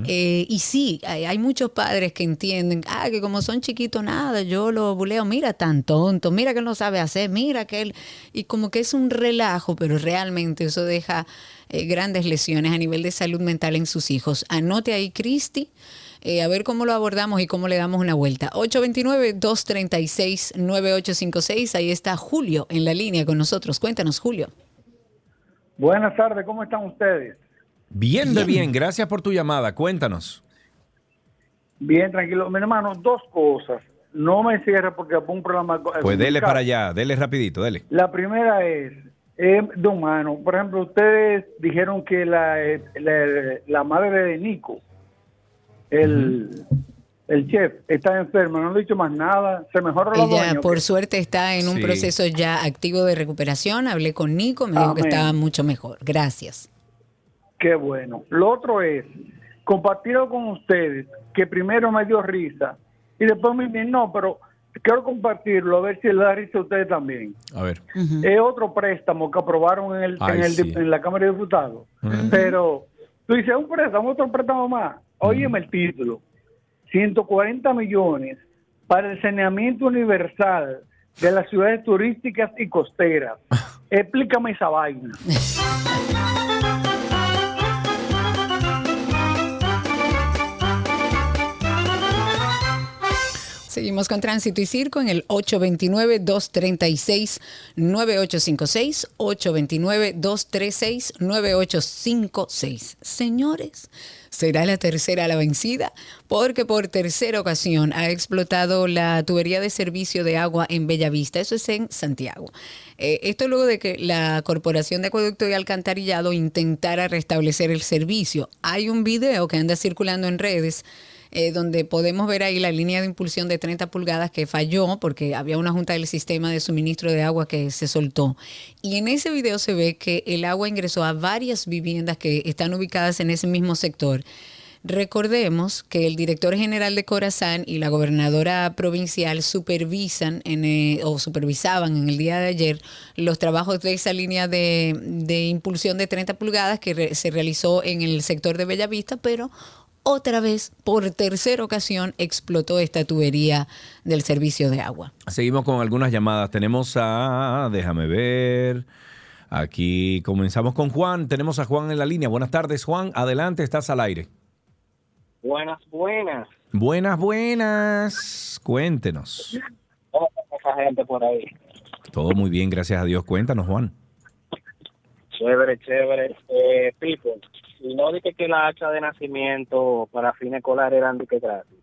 Eh, y sí, hay, hay muchos padres que entienden, ah, que como son chiquitos, nada, yo lo buleo, mira tan tonto, mira que él no sabe hacer, mira que él... Y como que es un relajo, pero realmente eso deja eh, grandes lesiones a nivel de salud mental en sus hijos. Anote ahí, Cristi, eh, a ver cómo lo abordamos y cómo le damos una vuelta. 829-236-9856, ahí está Julio en la línea con nosotros. Cuéntanos, Julio. Buenas tardes, ¿cómo están ustedes? Bien, de bien. Gracias por tu llamada. Cuéntanos. Bien, tranquilo. Mi hermano, dos cosas. No me cierre porque fue un programa... Pues dele para allá. Dele rapidito, dele. La primera es eh, de humano. Por ejemplo, ustedes dijeron que la, eh, la, la madre de Nico, el, el chef, está enferma. No han dicho más nada. Se mejoró la Ella, por suerte, está en un Sí. proceso ya activo de recuperación. Hablé con Nico, me dijo que estaba mucho mejor. Gracias. Qué bueno. Lo otro es compartirlo con ustedes, que primero me dio risa y después me dicen, no, pero quiero compartirlo, a ver si le da risa a ustedes también. A ver. Es otro préstamo que aprobaron en, el, Ay, en, el- sí. en la Cámara de Diputados. Pero tú dices, un préstamo, otro préstamo más. Óyeme el título. 140 millones para el saneamiento universal de las ciudades turísticas y costeras. [laughs] Explícame esa vaina. [laughs] Seguimos con Tránsito y Circo en el 829-236-9856. 829-236-9856. Señores, será la tercera la vencida porque por tercera ocasión ha explotado la tubería de servicio de agua en Bellavista. Eso es en Santiago. Eh, esto luego de que la Corporación de Acueducto y Alcantarillado intentara restablecer el servicio. Hay un video que anda circulando en redes eh, donde podemos ver ahí la línea de impulsión de 30 pulgadas que falló porque había una junta del sistema de suministro de agua que se soltó. Y en ese video se ve que el agua ingresó a varias viviendas que están ubicadas en ese mismo sector. Recordemos que el director general de Corazán y la gobernadora provincial supervisan en, eh, o supervisaban en el día de ayer los trabajos de esa línea de, impulsión de 30 pulgadas que se realizó en el sector de Bellavista, pero otra vez, por tercera ocasión, explotó esta tubería del servicio de agua. Seguimos con algunas llamadas. Tenemos a, déjame ver. Aquí comenzamos con Juan. Tenemos a Juan en la línea. Buenas tardes, Juan. Adelante, estás al aire. Buenas, buenas. Buenas, buenas. Cuéntenos. ¿Cómo está esa gente por ahí? Todo muy bien, gracias a Dios. Cuéntanos, Juan. Chévere, chévere. Eh, Pipo, y no dije que la hacha de nacimiento para fines escolares eran de que gratis.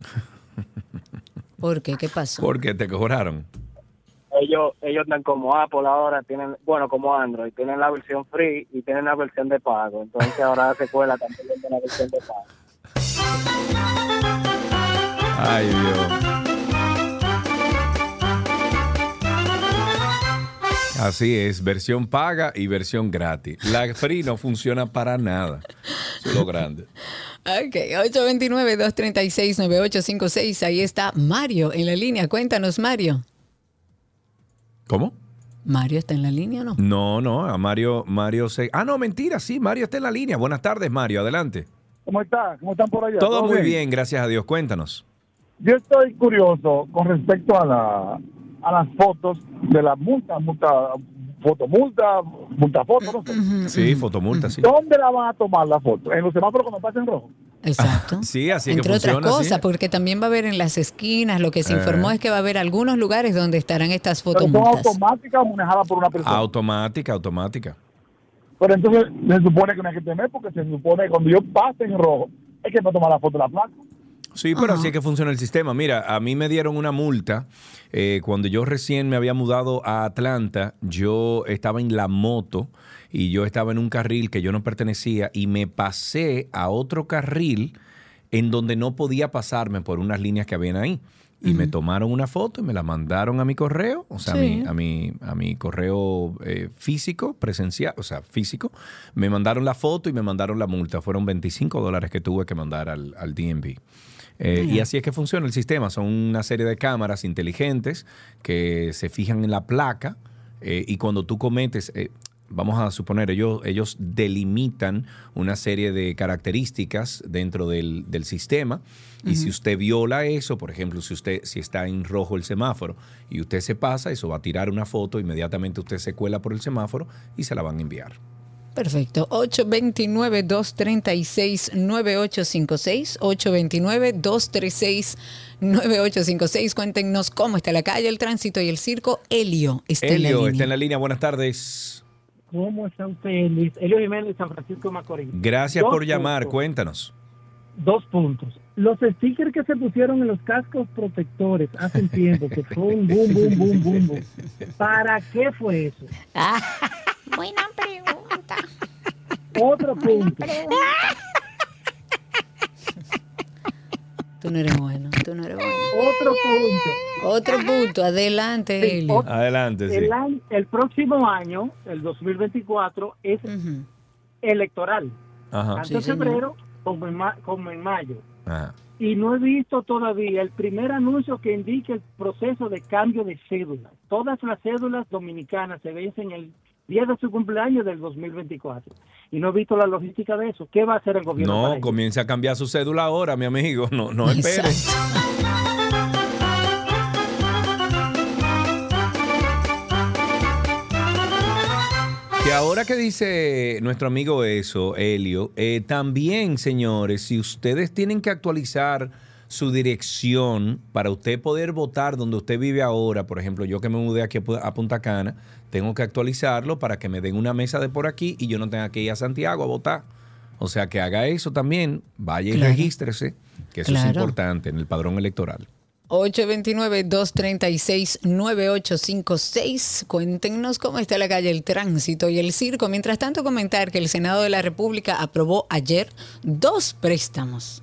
[laughs] ¿Por qué? ¿Qué pasó? Porque te cobraron. Ellos, ellos están como Apple ahora, tienen, bueno, como Android, tienen la versión free y tienen la versión de pago. Entonces ahora la secuela también tiene la versión de pago. Ay, Dios. Así es, versión paga y versión gratis. La free no funciona para nada. Eso es lo grande. Ok, 829-236-9856. Ahí está Mario en la línea. Cuéntanos, Mario. ¿Cómo? ¿Mario está en la línea o no? No, no, a Mario, Mario se... Ah, no, mentira, sí, Mario está en la línea. Buenas tardes, Mario, adelante. ¿Cómo está? ¿Cómo están por allá? Todo muy bien, gracias a Dios. Cuéntanos. Yo estoy curioso con respecto a, la, a las fotos de la multa, multa, fotomulta, multa foto, no sé. Sí, fotomulta, sí. ¿Dónde la van a tomar la foto? ¿En los semáforos cuando pasen rojo? Exacto. [laughs] Sí, así es que Entre otras cosas, sí. porque también va a haber en las esquinas, lo que se Eh. informó es que va a haber algunos lugares donde estarán estas ¿Pero son fotomultas. automáticas o manejadas por una persona? Automática, automática. Pero entonces se supone que no hay que temer porque se supone que cuando yo pase en rojo es que me toma la foto de la placa. Sí, pero así es que funciona el sistema. Mira, a mí me dieron una multa eh, cuando yo recién me había mudado a Atlanta. Yo estaba en la moto y yo estaba en un carril que yo no pertenecía y me pasé a otro carril en donde no podía pasarme por unas líneas que habían ahí. Y me tomaron una foto y me la mandaron a mi correo, o sea, a, mi, a, mi, a mi correo eh, físico, presencial, o sea, físico. Me mandaron la foto y me mandaron la multa. Fueron 25 dólares que tuve que mandar al, al DMV. Eh, y así es que funciona el sistema. Son una serie de cámaras inteligentes que se fijan en la placa eh, y cuando tú cometes, eh, vamos a suponer, ellos, ellos delimitan una serie de características dentro del, del sistema y si usted viola eso, por ejemplo, si usted si está en rojo el semáforo y usted se pasa, eso va a tirar una foto, inmediatamente usted se cuela por el semáforo y se la van a enviar. Perfecto. 829-236-9856. 829-236-9856. Cuéntenos cómo está la calle, el tránsito y el circo. Elio está en la línea. está en la línea. Buenas tardes. ¿Cómo está usted, Luis? Elio Jiménez San Francisco de Macorís. Gracias Dos por llamar. puntos. Cuéntanos. Dos puntos. Los stickers que se pusieron en los cascos protectores hace un tiempo, que fue un boom, boom, boom, boom, boom. ¿Para qué fue eso? Buena pregunta. Otro punto. Tú no eres bueno, tú no eres bueno. Otro punto. Otro punto, adelante, Sí, otro- Adelante, sí. El, año- el próximo año, el 2024, es electoral. Ajá. Tanto Sí, en febrero como en, ma- como en mayo. Ajá. y no he visto todavía el primer anuncio que indique el proceso de cambio de cédula. Todas las cédulas dominicanas se vencen el día de su cumpleaños del 2024 y no he visto la logística de eso. ¿Qué va a hacer el gobierno? No, comience a cambiar su cédula ahora, mi amigo. No, no espere. Ahora que dice nuestro amigo eso, Helio, eh, también, señores, si ustedes tienen que actualizar su dirección para usted poder votar donde usted vive ahora, por ejemplo, yo que me mudé aquí a Pu- a Punta Cana, tengo que actualizarlo para que me den una mesa de por aquí y yo no tenga que ir a Santiago a votar. O sea, que haga eso también, vaya y Claro. regístrese, que eso es importante en el padrón electoral. 829-236-9856. Cuéntenos cómo está la calle, el tránsito y el circo. Mientras tanto, comentar que el Senado de la República aprobó ayer dos préstamos.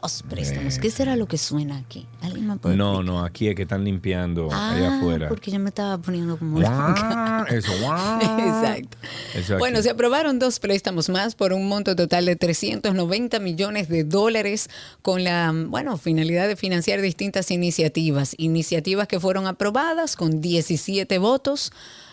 Dos préstamos. ¿Qué será lo que suena aquí? ¿Alguien me puede No, no, aquí es que están limpiando allá Ah, afuera. porque yo me estaba poniendo como eso. [laughs] Exacto. Eso Bueno, se aprobaron dos préstamos más por un monto total de 390 millones de dólares con la, bueno, finalidad de financiar distintas iniciativas. Iniciativas que fueron aprobadas con 17 votos.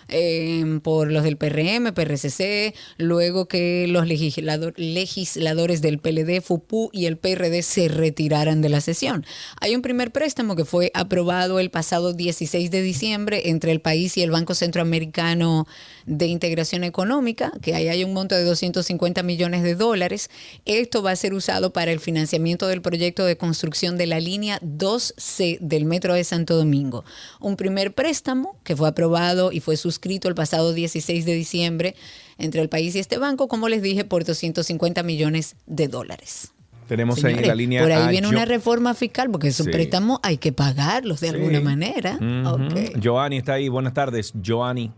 Eh, por los del PRM, PRCC, luego que los legislador- legisladores del PLD, FUPU y el PRD se retiraran de la sesión. Hay un primer préstamo que fue aprobado el pasado 16 de diciembre entre el país y el Banco Centroamericano de Integración Económica, que ahí hay un monto de 250 millones de dólares. Esto va a ser usado para el financiamiento del proyecto de construcción de la línea 2C del Metro de Santo Domingo. Un primer préstamo que fue aprobado y fue suscrito el pasado 16 de diciembre entre el país y este banco, como les dije, por 250 millones de dólares. Tenemos ahí en Señores, la línea por ahí a viene Jo- una reforma fiscal, porque esos Sí. préstamos hay que pagarlos de Sí. alguna manera. Ujú. Ok. Joanny está ahí. Buenas tardes. Joanny,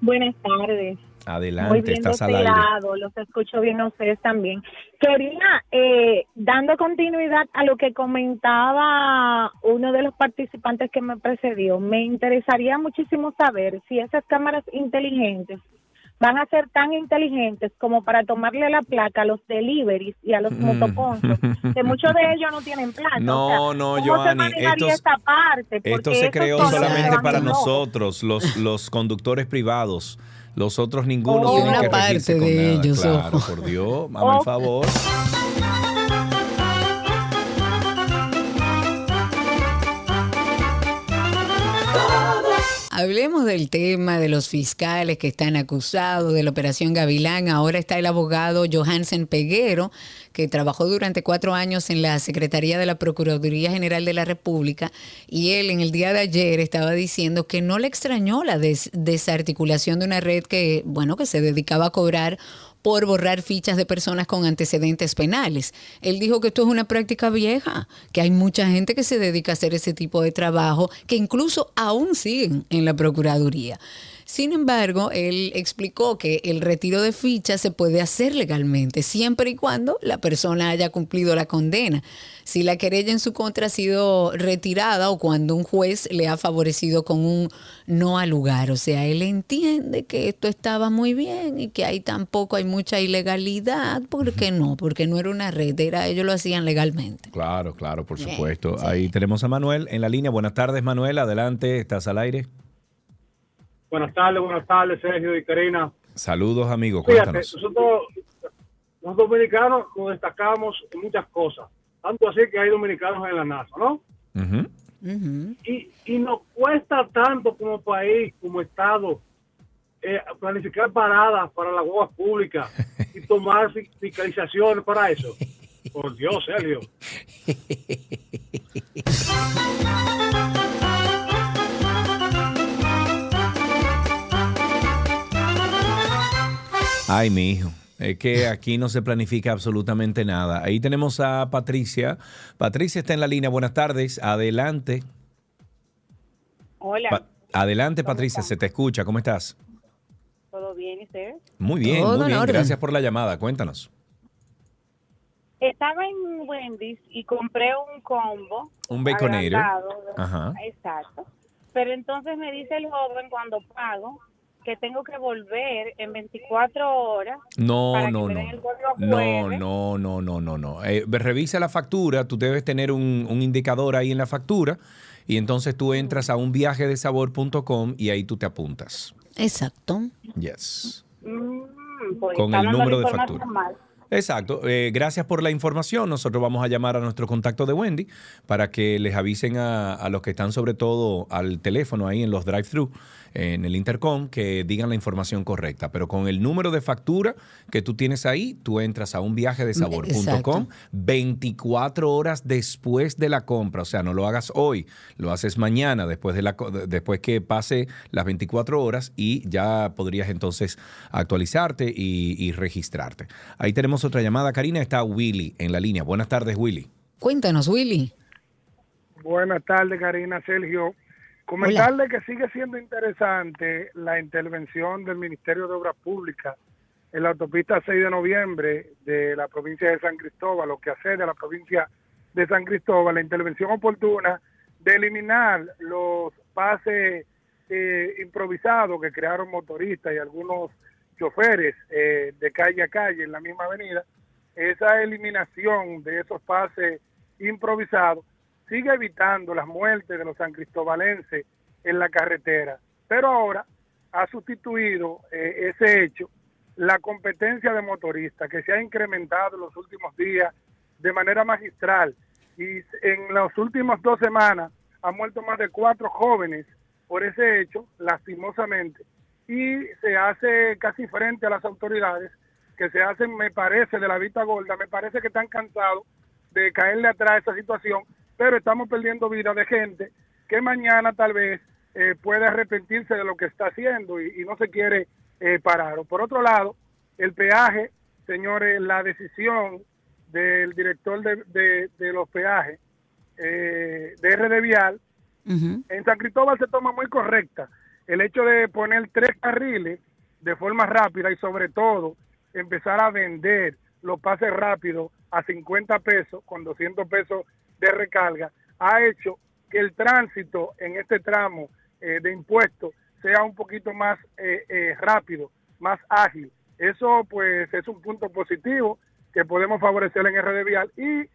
Buenas tardes. Muy adelante, bien estás al aire. lado, los escucho bien a ustedes también. Quería, eh, dando continuidad a lo que comentaba uno de los participantes que me precedió, me interesaría muchísimo saber si esas cámaras inteligentes van a ser tan inteligentes como para tomarle la placa a los deliveries y a los motoconchos, que [laughs] muchos de ellos no tienen placa. No, O sea, no, ¿cómo se estos- esa parte? Esto se creó solamente para nosotros, los, los conductores privados. Los otros ninguno Oh. tienen Una que parte regirse con de nada. ellos, Claro, ojo. por Dios, hazme el Oh. favor. Hablemos del tema de los fiscales que están acusados de la operación Gavilán. Ahora está el abogado Johansen Peguero, que trabajó durante cuatro años en la Secretaría de la Procuraduría General de la República. Y él en el día de ayer estaba diciendo que no le extrañó la des- desarticulación de una red que, bueno, que se dedicaba a cobrar por borrar fichas de personas con antecedentes penales. Él dijo que esto es una práctica vieja, que hay mucha gente que se dedica a hacer ese tipo de trabajo, que incluso aún siguen en la Procuraduría. Sin embargo, él explicó que el retiro de fichas se puede hacer legalmente, siempre y cuando la persona haya cumplido la condena. Si la querella en su contra ha sido retirada o cuando un juez le ha favorecido con un no al lugar. O sea, él entiende que esto estaba muy bien y que ahí tampoco hay mucha ilegalidad. ¿Por qué no? Porque no era una red, era ellos lo hacían legalmente. Claro, claro, por Bien, supuesto. Ahí tenemos a Manuel en la línea. Buenas tardes, Manuel. Adelante, estás al aire. Buenas tardes, buenas tardes, Sergio y Karina. Saludos, amigo. Fíjate, Cuéntanos. nosotros, los dominicanos, nos destacamos en muchas cosas. Tanto así que hay dominicanos en la NASA, ¿no? Y, y nos cuesta tanto como país, como Estado, eh, planificar paradas para las guaguas públicas y tomar fi- fiscalizaciones para eso. Por Dios, Sergio. [laughs] Ay, mi hijo. Es que aquí no se planifica absolutamente nada. Ahí tenemos a Patricia. Patricia está en la línea. Buenas tardes. Adelante. Hola, Pa- adelante, Patricia. Se te escucha. ¿Cómo estás? ¿todo bien y usted? Muy bien, Todo muy en bien. orden. Gracias por la llamada. Cuéntanos. Estaba en Wendy's y compré un combo. Un agrandado. Ajá. Exacto. Pero entonces me dice el joven cuando pago que tengo que volver en 24 horas. No, para no, que me no. den el código No, no, no, no, no, no. Eh, revisa la factura, tú debes tener un, un indicador ahí en la factura y entonces tú entras a un viaje de sabor.com y ahí tú te apuntas. Exacto. Yes. Mm, pues Con el número de factura. mal. Exacto. Eh, gracias por la información. Nosotros vamos a llamar a nuestro contacto de Wendy para que les avisen a, a los que están sobre todo al teléfono ahí en los drive-thru, en el intercom, que digan la información correcta. Pero con el número de factura que tú tienes ahí, tú entras a un viaje de sabor.com Exacto. 24 horas después de la compra. O sea, no lo hagas hoy, lo haces mañana después, de la, co- después que pase las 24 horas y ya podrías entonces actualizarte y, y registrarte. Ahí tenemos otra llamada. Karina, está Willy en la línea. Buenas tardes, Willy. Cuéntanos, Willy. Buenas tardes, Karina, Sergio. Comentarle que sigue siendo interesante la intervención del Ministerio de Obras Públicas en la autopista 6 de noviembre de la provincia de San Cristóbal, lo que hace de la provincia de San Cristóbal, la intervención oportuna de eliminar los pases eh, improvisados que crearon motoristas y algunos choferes eh, de calle a calle en la misma avenida. Esa eliminación de esos pases improvisados sigue evitando las muertes de los san cristobalenses en la carretera. Pero ahora ha sustituido eh, ese hecho la competencia de motoristas que se ha incrementado en los últimos días de manera magistral. Y en las últimas dos semanas han muerto más de cuatro jóvenes por ese hecho, lastimosamente. Y se hace casi frente a las autoridades que se hacen, me parece, de la vista gorda, me parece que están cansados de caerle atrás a esa situación, pero estamos perdiendo vida de gente que mañana tal vez eh, puede arrepentirse de lo que está haciendo y, y no se quiere eh, parar. O por otro lado, el peaje, señores, la decisión del director de, de- de los peajes eh, de RD Vial, en San Cristóbal se toma muy correcta el hecho de poner tres carriles de forma rápida y sobre todo empezar a vender los pases rápidos a 50 pesos con 200 pesos de recarga ha hecho que el tránsito en este tramo eh, de impuestos sea un poquito más eh, eh, rápido, más ágil. Eso pues es un punto positivo que podemos favorecer en RD Vial y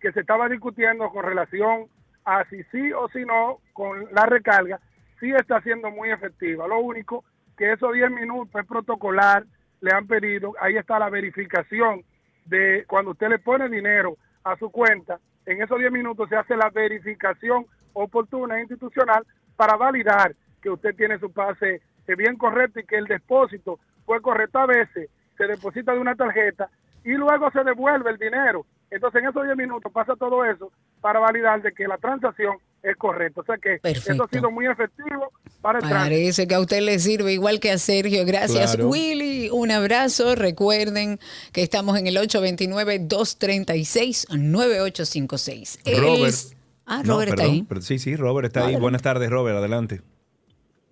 que se estaba discutiendo con relación a si sí o si no con la recarga, sí está siendo muy efectiva. Lo único que esos 10 minutos es protocolar, le han pedido, ahí está la verificación de cuando usted le pone dinero a su cuenta, en esos 10 minutos se hace la verificación oportuna e institucional para validar que usted tiene su pase eh, bien correcto y que el depósito fue correcto. A veces se deposita de una tarjeta y luego se devuelve el dinero. Entonces en esos 10 minutos pasa todo eso para validar de que la transacción es correcta. O sea que eso Perfecto. ha sido muy efectivo para el tránsito. Parece que a usted le sirve igual que a Sergio. Gracias, Claro. Willy. Un abrazo. Recuerden que estamos en el 829-236-9856. Robert. Es- Ah, No, Robert está ahí. pero sí, sí, Robert está ahí. Buenas tardes, Robert. Adelante.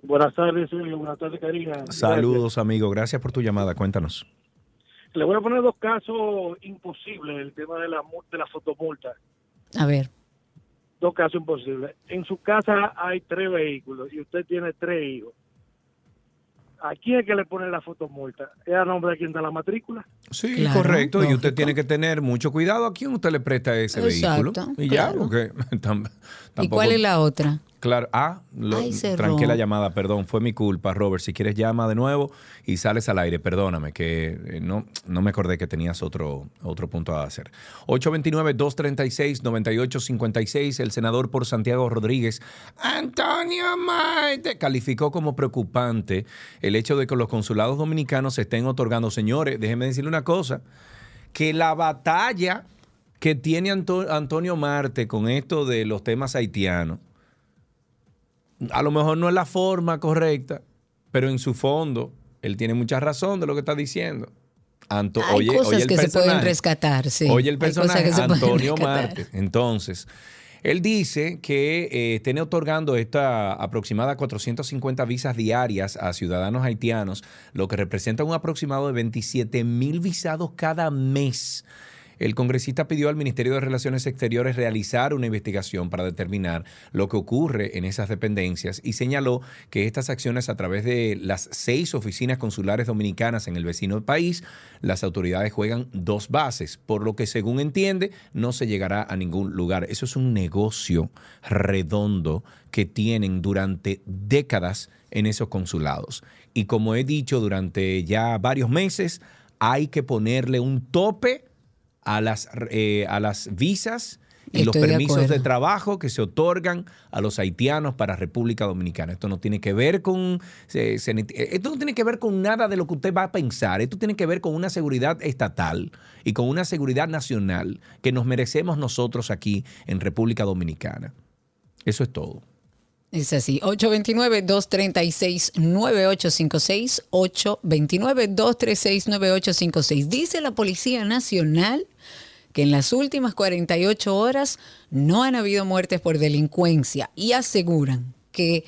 Buenas tardes, Sergio. Buenas tardes, Karina. Saludos, amigo. Gracias por tu llamada. Cuéntanos. Le voy a poner dos casos imposibles, el tema de la, de la fotomulta. A ver. Dos casos imposibles. En su casa hay tres vehículos y usted tiene tres hijos. ¿A quién es que le pone la fotomulta? ¿Es a nombre de quien da la matrícula? Sí, Claro, correcto. Y usted tiene que tener mucho cuidado a quién usted le presta ese Exacto, vehículo. Y ya, porque [laughs] tam- ¿Y cuál es la otra? Claro, ah, lo, Ay, cerró. tranqué la llamada, perdón, fue mi culpa, Robert. Si quieres llama de nuevo y sales al aire, perdóname, que eh, no, no me acordé que tenías otro, otro punto a hacer. 829-236-9856, el senador por Santiago Rodríguez, Antonio Maite, calificó como preocupante el hecho de que los consulados dominicanos se estén otorgando, señores, déjenme decirle una cosa, que la batalla que tiene Anto- Antonio Marte con esto de los temas haitianos, a lo mejor no es la forma correcta, pero en su fondo, él tiene mucha razón de lo que está diciendo. Anto- Hay oye, cosas oye que se pueden rescatar, sí. Oye el personaje, Antonio. Marte. Entonces, él dice que eh, tiene otorgando esta aproximada 450 visas diarias a ciudadanos haitianos, lo que representa un aproximado de 27 mil visados cada mes. El congresista pidió al Ministerio de Relaciones Exteriores realizar una investigación para determinar lo que ocurre en esas dependencias y señaló que estas acciones a través de las seis oficinas consulares dominicanas en el vecino país, las autoridades juegan dos bases, por lo que según entiende no se llegará a ningún lugar. Eso es un negocio redondo que tienen durante décadas en esos consulados. Y como he dicho durante ya varios meses, hay que ponerle un tope a las, eh, a las visas y los Estoy permisos de, trabajo que se otorgan a los haitianos para República Dominicana. Esto no tiene que ver con se- se- esto no tiene que ver con nada de lo que usted va a pensar. Esto tiene que ver con una seguridad estatal y con una seguridad nacional que nos merecemos nosotros aquí en República Dominicana. Eso es todo. Es así, 829-236-9856, 829-236-9856. Dice la Policía Nacional que en las últimas 48 horas no han habido muertes por delincuencia y aseguran que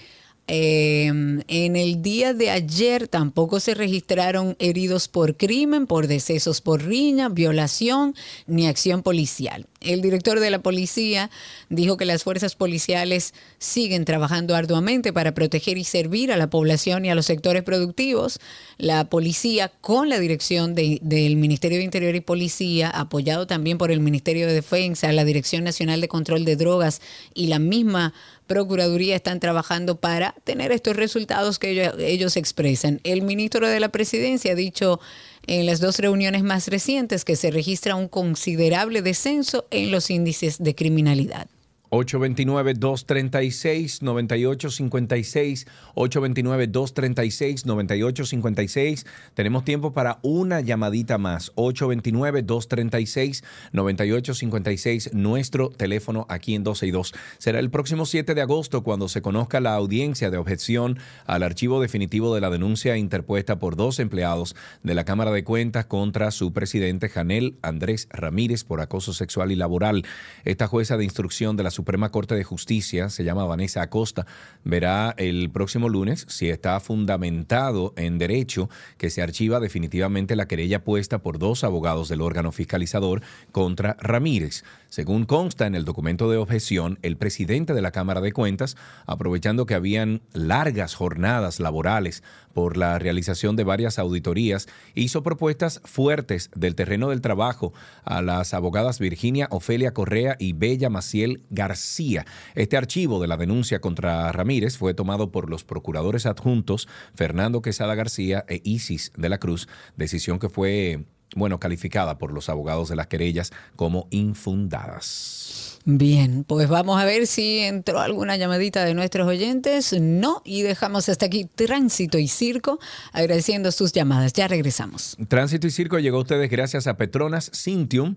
eh, en el día de ayer tampoco se registraron heridos por crimen, por decesos por riña, violación ni acción policial. El director de la policía dijo que las fuerzas policiales siguen trabajando arduamente para proteger y servir a la población y a los sectores productivos. La policía, con la dirección de- del Ministerio de Interior y Policía, apoyado también por el Ministerio de Defensa, la Dirección Nacional de Control de Drogas y la misma Procuraduría están trabajando para tener estos resultados que ellos, ellos expresan. El ministro de la Presidencia ha dicho en las dos reuniones más recientes que se registra un considerable descenso en los índices de criminalidad. 829-236-9856, 829-236-9856. Tenemos tiempo para una llamadita más. 829-236-9856, nuestro teléfono aquí en 12 y 2. Será el próximo 7 de agosto cuando se conozca la audiencia de objeción al archivo definitivo de la denuncia interpuesta por dos empleados de la Cámara de Cuentas contra su presidente Janel Andrés Ramírez por acoso sexual y laboral. Esta jueza de instrucción de la Suprema Corte de Justicia, se llama Vanessa Acosta, verá el próximo lunes si está fundamentado en derecho que se archiva definitivamente la querella puesta por dos abogados del órgano fiscalizador contra Ramírez. Según consta en el documento de objeción, el presidente de la Cámara de Cuentas, aprovechando que habían largas jornadas laborales por la realización de varias auditorías, hizo propuestas fuertes del terreno del trabajo a las abogadas Virginia Ofelia Correa y Bella Maciel García. Este archivo de la denuncia contra Ramírez fue tomado por los procuradores adjuntos Fernando Quesada García e Isis de la Cruz, decisión que fue, bueno, calificada por los abogados de las querellas como infundadas. Bien, pues vamos a ver si entró alguna llamadita de nuestros oyentes. No, y dejamos hasta aquí Tránsito y Circo, agradeciendo sus llamadas. Ya regresamos. Tránsito y Circo llegó a ustedes gracias a Petronas Cintium,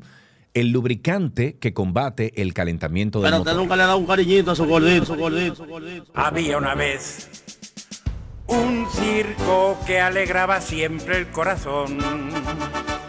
el lubricante que combate el calentamiento del Pero motor. usted nunca le ha dado un cariñito a su gordito, su gordito, su gordito. Había una vez un circo que alegraba siempre el corazón.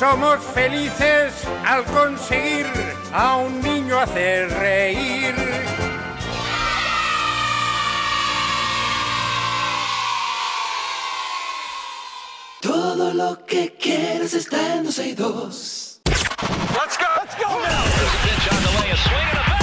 Somos felices al conseguir a un niño hacer reír. Todo lo que quieres está en 12 y 2. Let's go. Let's go now. There's a pitch on the way, a swing and a belt.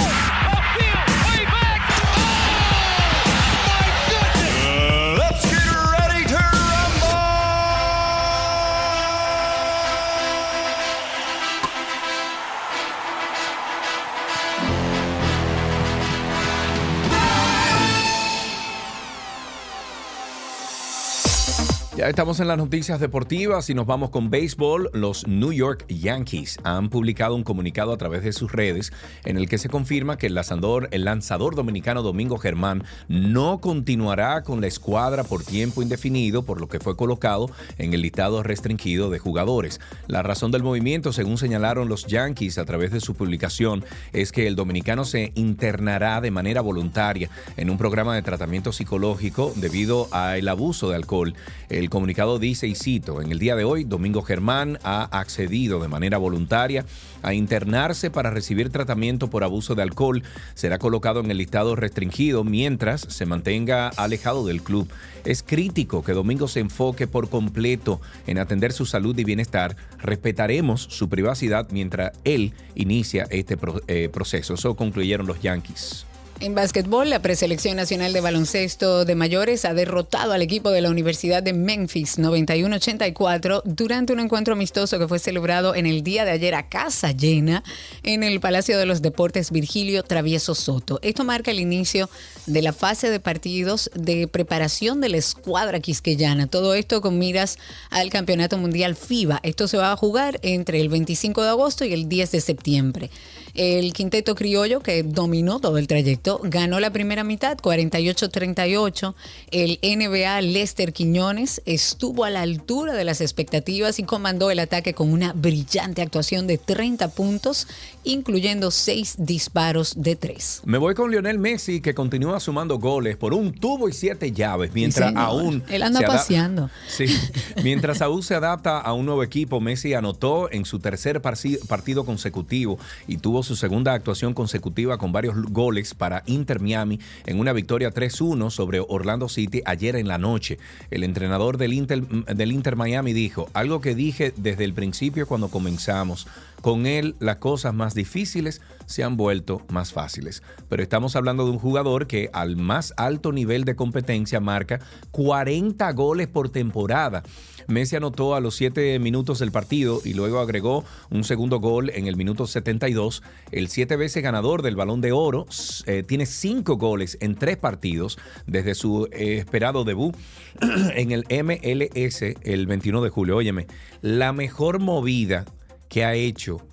Estamos en las noticias deportivas y nos vamos con béisbol. Los New York Yankees han publicado un comunicado a través de sus redes en el que se confirma que el lanzador, el lanzador dominicano Domingo Germán no continuará con la escuadra por tiempo indefinido, por lo que fue colocado en el listado restringido de jugadores. La razón del movimiento, según señalaron los Yankees a través de su publicación, es que el dominicano se internará de manera voluntaria en un programa de tratamiento psicológico debido al abuso de alcohol. El comunicado dice, y cito, en el día de hoy, Domingo Germán ha accedido de manera voluntaria a internarse para recibir tratamiento por abuso de alcohol. Será colocado en el listado restringido mientras se mantenga alejado del club. Es crítico que Domingo se enfoque por completo en atender su salud y bienestar. Respetaremos su privacidad mientras él inicia este eh, proceso. Eso concluyeron los Yankees. En básquetbol, la preselección nacional de baloncesto de mayores ha derrotado al equipo de la Universidad de Memphis 91-84 durante un encuentro amistoso que fue celebrado en el día de ayer a casa llena en el Palacio de los Deportes Virgilio Travieso Soto. Esto marca el inicio de la fase de partidos de preparación de la escuadra quisqueyana. Todo esto con miras al Campeonato Mundial FIBA. Esto se va a jugar entre el 25 de agosto y el 10 de septiembre. El quinteto criollo, que dominó todo el trayecto, ganó la primera mitad, 48-38. El NBA Lester Quiñones estuvo a la altura de las expectativas y comandó el ataque con una brillante actuación de 30 puntos, incluyendo 6 disparos de 3. Me voy con Lionel Messi, que continúa sumando goles por un tubo y siete llaves, mientras aún. Él anda paseando. Sí, [laughs] mientras aún se adapta a un nuevo equipo, Messi anotó en su tercer partido consecutivo y tuvo su segunda actuación consecutiva con varios goles para Inter Miami en una victoria 3-1 sobre Orlando City ayer en la noche. El entrenador del Inter, del Inter Miami dijo, algo que dije desde el principio cuando comenzamos, con él las cosas más difíciles se han vuelto más fáciles. Pero estamos hablando de un jugador que al más alto nivel de competencia marca 40 goles por temporada. Messi anotó a los 7 minutos del partido y luego agregó un segundo gol en el minuto 72. El siete veces ganador del Balón de Oro eh, tiene 5 goles en 3 partidos desde su esperado debut [clears throat] en el MLS el 21 de julio. Óyeme, la mejor movida que ha hecho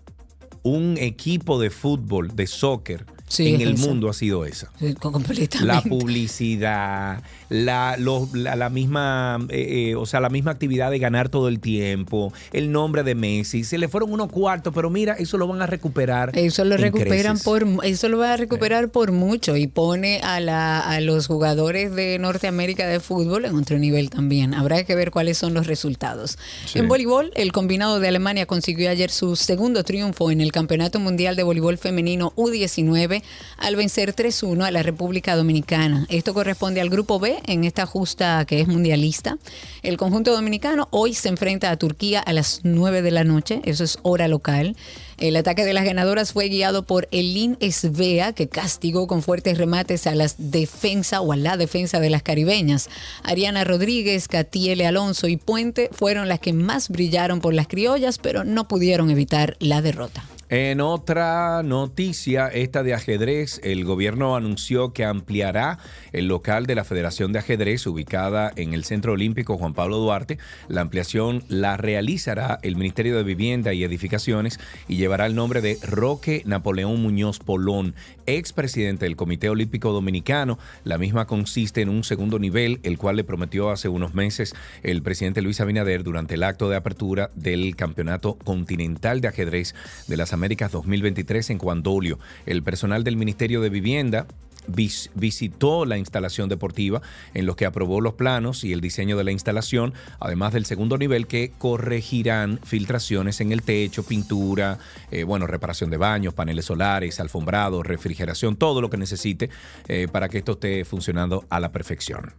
un equipo de fútbol, de soccer, Sí, en el esa. mundo ha sido esa. Completamente. La publicidad, la, lo- la, la misma, eh, eh, o sea, la misma actividad de ganar todo el tiempo, el nombre de Messi. Se le fueron unos cuartos, pero mira, eso lo van a recuperar. Eso lo recuperan creces. por eso lo va a recuperar por mucho y pone a, la, a los jugadores de Norteamérica de fútbol en otro nivel también. Habrá que ver cuáles son los resultados. Sí. En voleibol, el combinado de Alemania consiguió ayer su segundo triunfo en el Campeonato Mundial de Voleibol Femenino U19 al vencer 3-1 a la República Dominicana. Esto corresponde al grupo B en esta justa que es mundialista. El conjunto dominicano hoy se enfrenta a Turquía a las 9 de la noche, eso es hora local. El ataque de las ganadoras fue guiado por Elin Esvea, que castigó con fuertes remates a las defensa o a la defensa de las caribeñas. Ariana Rodríguez, Catiele Alonso y Puente fueron las que más brillaron por las criollas, pero no pudieron evitar la derrota. En otra noticia, esta de ajedrez, el gobierno anunció que ampliará el local de la Federación de Ajedrez ubicada en el Centro Olímpico Juan Pablo Duarte. La ampliación la realizará el Ministerio de Vivienda y Edificaciones y llevará el nombre de Roque Napoleón Muñoz Polón, expresidente del Comité Olímpico Dominicano. La misma consiste en un segundo nivel, el cual le prometió hace unos meses el presidente Luis Abinader durante el acto de apertura del Campeonato Continental de Ajedrez de las Américas 2023 en Cuandolio. El personal del Ministerio de Vivienda vis- visitó la instalación deportiva en los que aprobó los planos y el diseño de la instalación, además del segundo nivel que corregirán filtraciones en el techo, pintura, eh, bueno, reparación de baños, paneles solares, alfombrados, refrigeración, todo lo que necesite eh, para que esto esté funcionando a la perfección.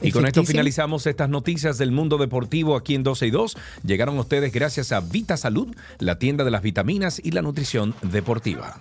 Y con esto finalizamos estas noticias del mundo deportivo aquí en 12 y 2. Llegaron a ustedes gracias a Vita Salud, la tienda de las vitaminas y la nutrición deportiva.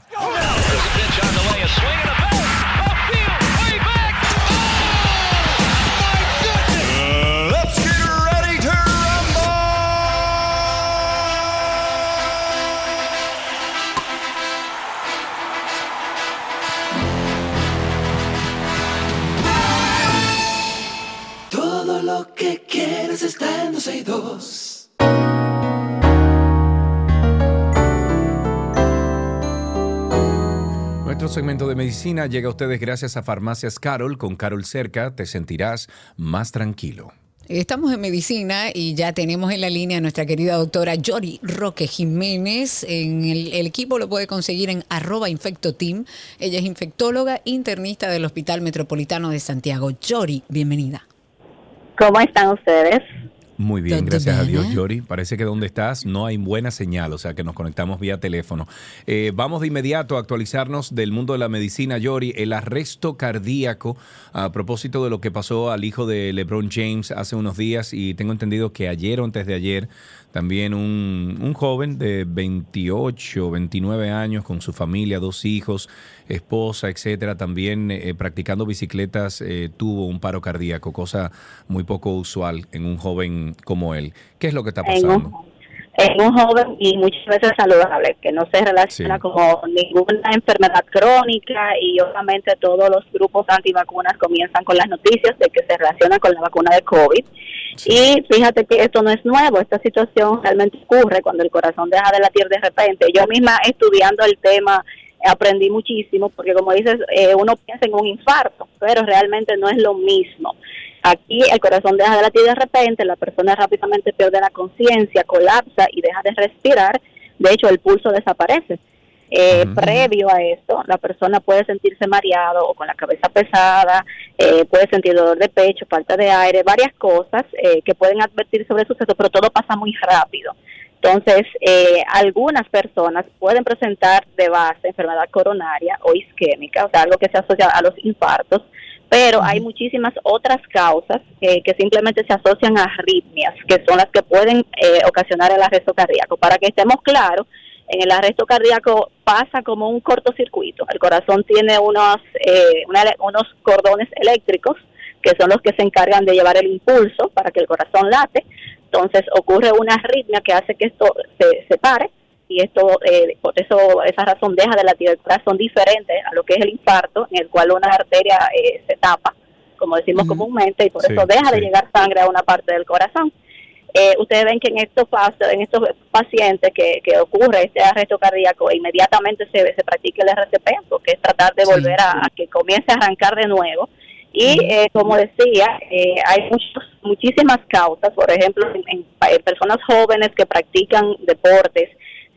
Nuestro segmento de medicina llega a ustedes gracias a Farmacias Carol. Con Carol cerca te sentirás más tranquilo. Estamos en medicina y ya tenemos en la línea a nuestra querida doctora Yori Roque Jiménez. En el, equipo lo puede conseguir en arroba infectoteam. Ella es infectóloga internista del Hospital Metropolitano de Santiago. Yori, bienvenida. ¿Cómo están ustedes? Muy bien, gracias a Dios, ¿eh? Yori. Parece que donde estás no hay buena señal, o sea que nos conectamos vía teléfono. Eh, vamos de inmediato a actualizarnos del mundo de la medicina, Yori. El arresto cardíaco, a propósito de lo que pasó al hijo de LeBron James hace unos días, y tengo entendido que ayer o antes de ayer, también un, un joven de 28, 29 años con su familia, dos hijos, esposa, etcétera, también eh, practicando bicicletas, eh, tuvo un paro cardíaco, cosa muy poco usual en un joven como él. ¿Qué es lo que está pasando? En un joven y muchas veces saludable, que no se relaciona con ninguna enfermedad crónica y obviamente todos los grupos antivacunas comienzan con las noticias de que se relacionan con la vacuna de COVID. Y fíjate que esto no es nuevo, esta situación realmente ocurre cuando el corazón deja de latir de repente. Yo misma estudiando el tema aprendí muchísimo porque como dices, eh, uno piensa en un infarto, pero realmente no es lo mismo. Aquí el corazón deja de latir de repente, la persona rápidamente pierde la conciencia, colapsa y deja de respirar. De hecho, el pulso desaparece. Eh, Previo a esto, la persona puede sentirse mareado o con la cabeza pesada, eh, puede sentir dolor de pecho, falta de aire, varias cosas eh, que pueden advertir sobre el suceso, pero todo pasa muy rápido. Entonces, eh, algunas personas pueden presentar de base enfermedad coronaria o isquémica, o sea, algo que se asocia a los infartos, pero hay muchísimas otras causas eh, que simplemente se asocian a arritmias, que son las que pueden eh, ocasionar el arresto cardíaco. Para que estemos claros, en el arresto cardíaco pasa como un cortocircuito. El corazón tiene unos, eh, una- unos cordones eléctricos que son los que se encargan de llevar el impulso para que el corazón late. Entonces ocurre una arritmia que hace que esto se, se pare y esto eh, por eso esa razón deja de latir el corazón diferente a lo que es el infarto en el cual una arteria eh, se tapa como decimos comúnmente y por Sí, eso deja de llegar sangre a una parte del corazón. Eh, ustedes ven que en estos pasos, en estos pacientes que, que ocurre este arresto cardíaco inmediatamente se, se practica el RCP porque es tratar de volver a, a que comience a arrancar de nuevo. Y eh, como decía, eh, hay muchos, muchísimas causas, por ejemplo, en personas jóvenes que practican deportes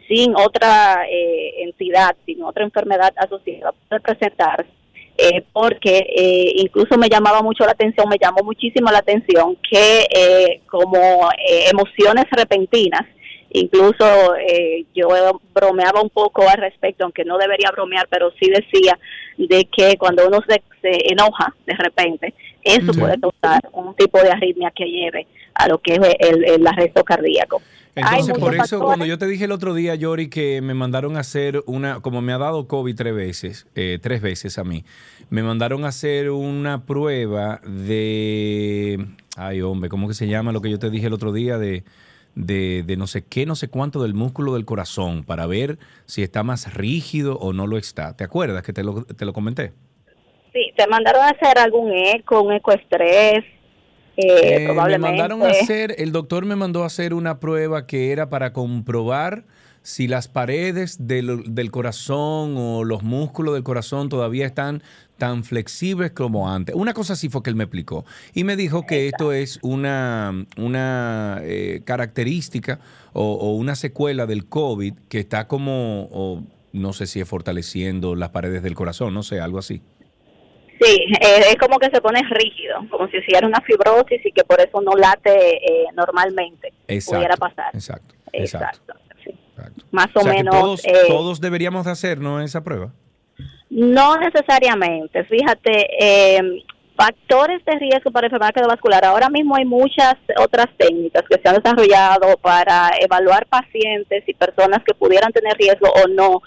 sin otra eh, entidad, sin otra enfermedad asociada, puede presentarse. eh, porque eh, incluso me llamaba mucho la atención, me llamó muchísimo la atención que eh, como eh, emociones repentinas, incluso eh, yo bromeaba un poco al respecto, aunque no debería bromear, pero sí decía de que cuando uno se, se enoja de repente, eso Sí. puede causar un tipo de arritmia que lleve a lo que es el, el arresto cardíaco. Entonces, por eso, factores. cuando yo te dije el otro día, Yori, que me mandaron a hacer una, como me ha dado COVID tres veces, eh, tres veces a mí, me mandaron a hacer una prueba de, ay hombre, ¿cómo que se llama lo que yo te dije el otro día de, de, de no sé qué, no sé cuánto del músculo del corazón para ver si está más rígido o no lo está? ¿Te acuerdas que te lo, te lo comenté? Sí, te mandaron a hacer algún eco, un ecoestrés, eh, Eh, me mandaron a hacer, el doctor me mandó a hacer una prueba que era para comprobar si las paredes del, del corazón o los músculos del corazón todavía están tan flexibles como antes. Una cosa así fue que él me explicó. Y me dijo que esto es una, una eh, característica o, o una secuela del COVID que está como, o no sé si es fortaleciendo las paredes del corazón, no sé, algo así. Sí, eh, es como que se pone rígido, como si hiciera una fibrosis y que por eso no late eh, normalmente. Exacto. Pudiera pasar. Exacto. Exacto. Exacto. sí. Más o, O sea, que menos. todos, eh, todos deberíamos de hacer, ¿no? Esa prueba. No necesariamente. Fíjate, eh, factores de riesgo para enfermedad cardiovascular. Ahora mismo hay muchas otras técnicas que se han desarrollado para evaluar pacientes y personas que pudieran tener riesgo o no.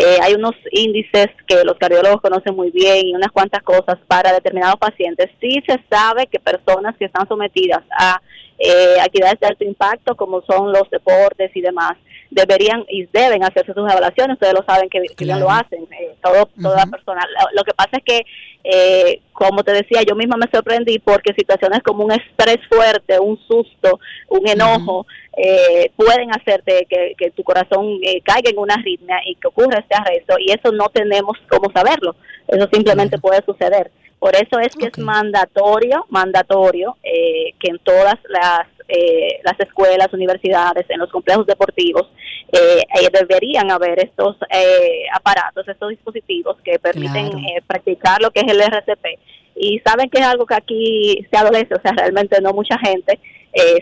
Eh, hay unos índices que los cardiólogos conocen muy bien y unas cuantas cosas para determinados pacientes. Sí se sabe que personas que están sometidas a eh, actividades de alto impacto, como son los deportes y demás, deberían y deben hacerse sus evaluaciones, ustedes lo saben que, que ya lo hacen, eh, todo, toda persona. Lo, lo que pasa es que, eh, como te decía, yo misma me sorprendí porque situaciones como un estrés fuerte, un susto, un enojo, eh, pueden hacerte que, que tu corazón eh, caiga en una arritmia y que ocurra este arresto y eso no tenemos cómo saberlo, eso simplemente puede suceder. Por eso es que es mandatorio, mandatorio eh, que en todas las eh, las escuelas, universidades, en los complejos deportivos, eh, eh, deberían haber estos eh, aparatos, estos dispositivos que permiten Claro. eh, practicar lo que es el RCP. Y saben que es algo que aquí se adolece, o sea, realmente no mucha gente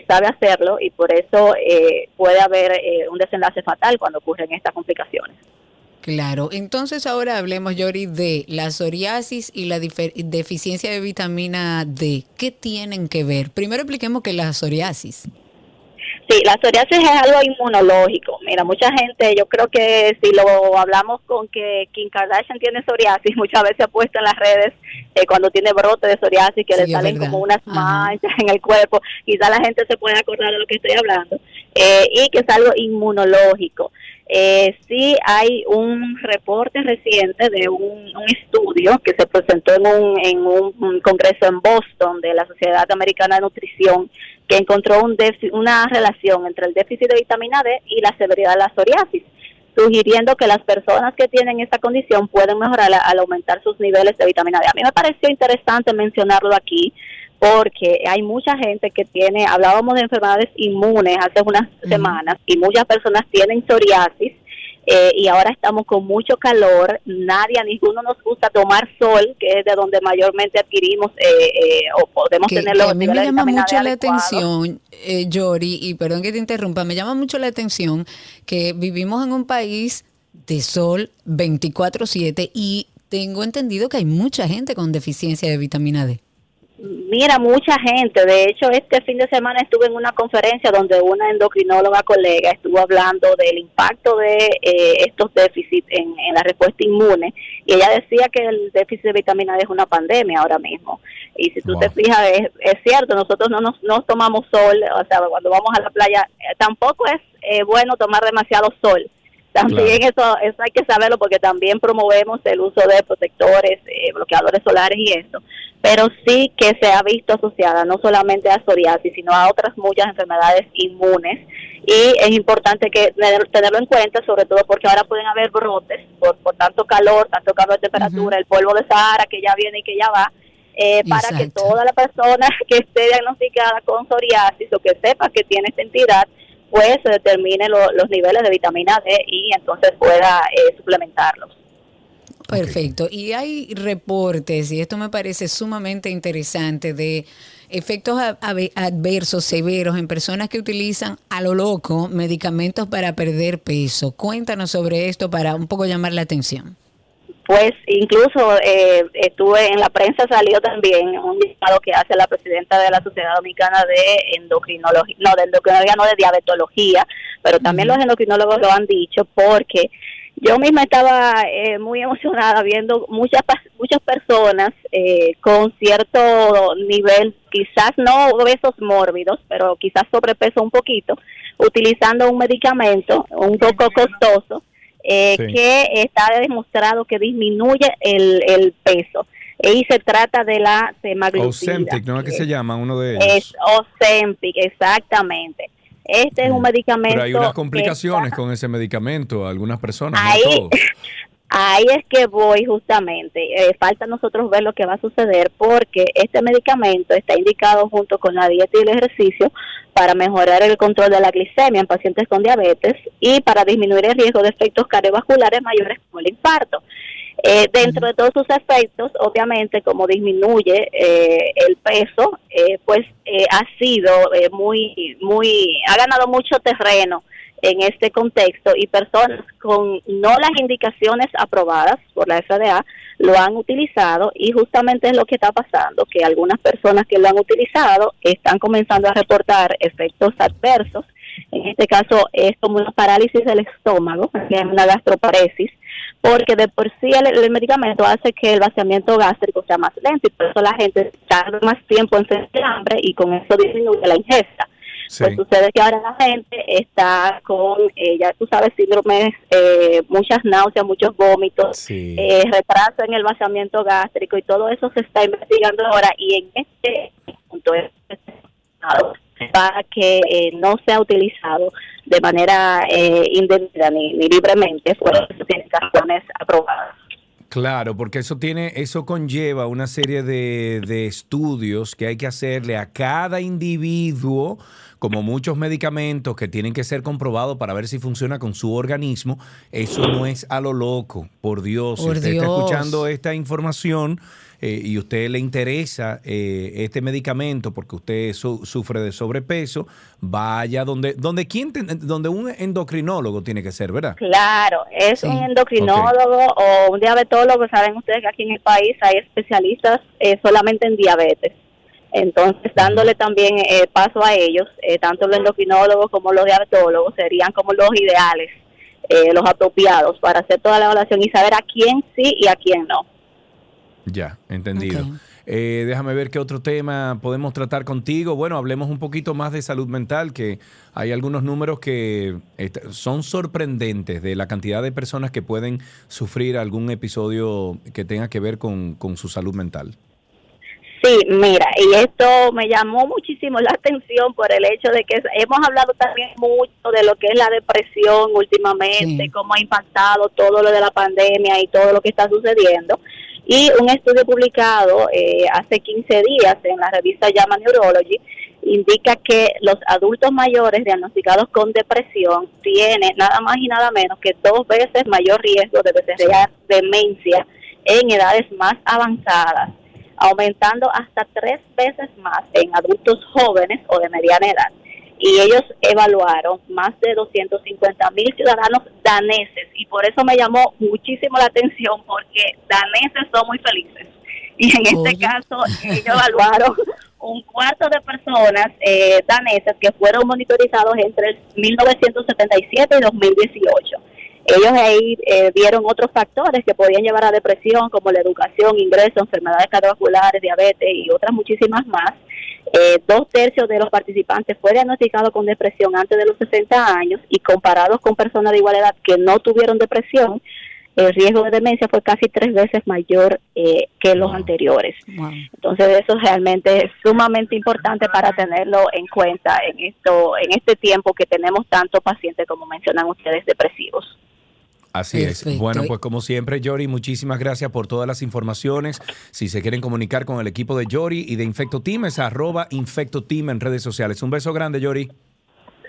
sabe hacerlo y por eso eh, puede haber eh, un desenlace fatal cuando ocurren estas complicaciones. Claro, entonces ahora hablemos, Yori, de la psoriasis y la deficiencia de vitamina D. ¿Qué tienen que ver? Primero expliquemos qué es la psoriasis. Sí, la psoriasis es algo inmunológico. Mira, mucha gente, yo creo que si lo hablamos con que Kim Kardashian tiene psoriasis, [laughs] muchas veces ha puesto en las redes eh, cuando tiene brote de psoriasis que Sí, le salen como unas manchas en el cuerpo. Quizá la gente se puede acordar de lo que estoy hablando. Eh, y que es algo inmunológico. Eh, sí hay un reporte reciente de un, estudio que se presentó en un, en un, un congreso en Boston de la Sociedad Americana de Nutrición que encontró un déficit- una relación entre el déficit de vitamina D y la severidad de la psoriasis, sugiriendo que las personas que tienen esta condición pueden mejorar al aumentar sus niveles de vitamina D. A mí me pareció interesante mencionarlo aquí porque hay mucha gente que tiene, hablábamos de enfermedades inmunes hace unas semanas y muchas personas tienen psoriasis eh, y ahora estamos con mucho calor, nadie, a ninguno nos gusta tomar sol, que es de donde mayormente adquirimos eh, eh, o podemos Que, tener que los a mí me llama mucho la adecuados. atención, eh, Yori, y perdón que te interrumpa, me llama mucho la atención que vivimos en un país de sol 24/7 y tengo entendido que hay mucha gente con deficiencia de vitamina D. Mira, mucha gente. De hecho, este fin de semana estuve en una conferencia donde una endocrinóloga colega estuvo hablando del impacto de eh, estos déficits en, en la respuesta inmune y ella decía que el déficit de vitamina D es una pandemia ahora mismo. Y si tú te fijas, es, es cierto, nosotros no nos no tomamos sol, o sea, cuando vamos a la playa, eh, tampoco es eh, bueno tomar demasiado sol. También eso, eso hay que saberlo porque también promovemos el uso de protectores, eh, bloqueadores solares y eso. Pero sí que se ha visto asociada no solamente a psoriasis, sino a otras muchas enfermedades inmunes. Y es importante que tener- tenerlo en cuenta, sobre todo porque ahora pueden haber brotes por, por tanto calor, tanto cambio de temperatura, el polvo de Sahara que ya viene y que ya va. eh, para que toda la persona [laughs] que esté diagnosticada con psoriasis o que sepa que tiene esta entidad, pues se determine lo- los niveles de vitamina D y entonces pueda eh, suplementarlos. Perfecto. Y hay reportes, y esto me parece sumamente interesante, de efectos adversos severos en personas que utilizan a lo loco medicamentos para perder peso. Cuéntanos sobre esto para un poco llamar la atención. Pues incluso eh, estuve en la prensa, salió también un llamado que hace la presidenta de la Sociedad Dominicana de Endocrinología, no, de endocrinología, no de diabetología, pero también los endocrinólogos lo han dicho porque yo misma estaba eh, muy emocionada viendo muchas muchas personas eh, con cierto nivel, quizás no obesos mórbidos, pero quizás sobrepeso un poquito, utilizando un medicamento un poco costoso eh, Sí. que está demostrado que disminuye el, el peso y se trata de la semaglutida. Ozempic, ¿no es que se llama uno de ellos? Es Ozempic, exactamente. Este es un medicamento. Pero hay unas complicaciones con ese medicamento, algunas personas, Ahí- no todos. [laughs] Ahí es que voy justamente. Eh, falta nosotros ver lo que va a suceder porque este medicamento está indicado junto con la dieta y el ejercicio para mejorar el control de la glicemia en pacientes con diabetes y para disminuir el riesgo de efectos cardiovasculares mayores como el infarto. Eh, dentro de todos sus efectos, obviamente, como disminuye eh, el peso, eh, pues eh, ha sido eh, muy, muy, ha ganado mucho terreno en este contexto y personas con no las indicaciones aprobadas por la FDA lo han utilizado y justamente es lo que está pasando, que algunas personas que lo han utilizado están comenzando a reportar efectos adversos. En este caso es como una parálisis del estómago, que es una gastroparesis, porque de por sí el, el medicamento hace que el vaciamiento gástrico sea más lento y por eso la gente tarda más tiempo en sentir hambre y con eso disminuye la ingesta. Sí. Pues sucede que ahora la gente está con, eh, ya tú sabes, síndromes, eh, muchas náuseas, muchos vómitos, Sí. eh, retraso en el vaciamiento gástrico y todo eso se está investigando ahora y en este punto es para que eh, no sea utilizado de manera eh, indebida ni, ni libremente fuera de sus indicaciones aprobadas. Claro, porque eso tiene, eso conlleva una serie de, de estudios que hay que hacerle a cada individuo, como muchos medicamentos que tienen que ser comprobados para ver si funciona con su organismo. Eso no es a lo loco, por Dios. si usted está escuchando esta información eh, y usted le interesa eh, este medicamento porque usted su- sufre de sobrepeso, vaya donde, donde quien, te- donde un endocrinólogo tiene que ser, ¿verdad? Claro, es un endocrinólogo o un diabetólogo. Saben ustedes que aquí en el país hay especialistas eh, solamente en diabetes. Entonces, dándole también eh, paso a ellos, eh, tanto los endocrinólogos como los diabetólogos serían como los ideales, eh, los apropiados para hacer toda la evaluación y saber a quién sí y a quién no. Ya, entendido. Eh, déjame ver qué otro tema podemos tratar contigo. Bueno, hablemos un poquito más de salud mental, que hay algunos números que son sorprendentes de la cantidad de personas que pueden sufrir algún episodio que tenga que ver con, con su salud mental. Sí, mira, y esto me llamó muchísimo la atención por el hecho de que hemos hablado también mucho de lo que es la depresión últimamente, cómo ha impactado todo lo de la pandemia y todo lo que está sucediendo. Y un estudio publicado eh, hace 15 días en la revista Llama Neurology indica que los adultos mayores diagnosticados con depresión tienen nada más y nada menos que dos veces mayor riesgo de desarrollar demencia en edades más avanzadas aumentando hasta tres veces más en adultos jóvenes o de mediana edad. Y ellos evaluaron más de 250 mil ciudadanos daneses y por eso me llamó muchísimo la atención porque daneses son muy felices. Y en este caso ellos evaluaron un cuarto de personas eh, danesas que fueron monitorizados entre el 1977 y 2018 ellos ahí eh, vieron otros factores que podían llevar a depresión, como la educación, ingresos, enfermedades cardiovasculares, diabetes y otras muchísimas más. Eh, dos tercios de los participantes fue diagnosticado con depresión antes de los 60 años y comparados con personas de igual edad que no tuvieron depresión, el riesgo de demencia fue casi tres veces mayor eh, que los anteriores. Entonces eso realmente es sumamente importante para tenerlo en cuenta en esto, en este tiempo que tenemos tantos pacientes como mencionan ustedes depresivos. Así es. Bueno, pues como siempre, Yori, muchísimas gracias por todas las informaciones. Si se quieren comunicar con el equipo de Yori y de Infecto Team, es arroba Infecto Team en redes sociales. Un beso grande, Yori.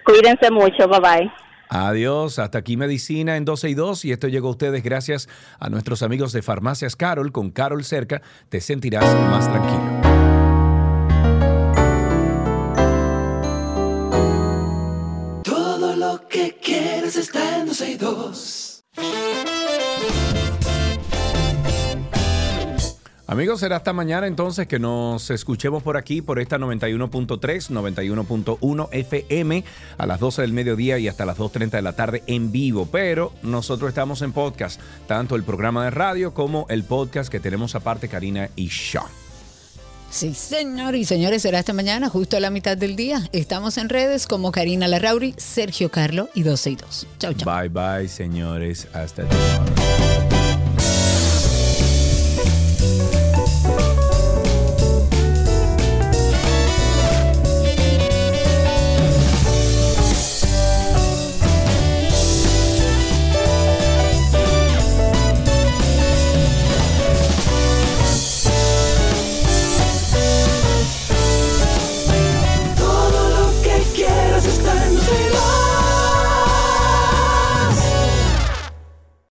Cuídense mucho, bye bye. Adiós, hasta aquí Medicina en 12 y 2 y esto llegó a ustedes gracias a nuestros amigos de Farmacias Carol. Con Carol cerca te sentirás más tranquilo. Todo lo que quieres está en 12 y 2. Amigos, será hasta mañana entonces que nos escuchemos por aquí, por esta 91.3, 91.1 FM a las 12 del mediodía y hasta las 2.30 de la tarde en vivo. Pero nosotros estamos en podcast, tanto el programa de radio como el podcast que tenemos aparte Karina y Sean. Sí, señor y señores, será esta mañana, justo a la mitad del día. Estamos en redes como Karina Larrauri, Sergio Carlo y 12 y 2. Chau, chau. Bye bye, señores. Hasta luego.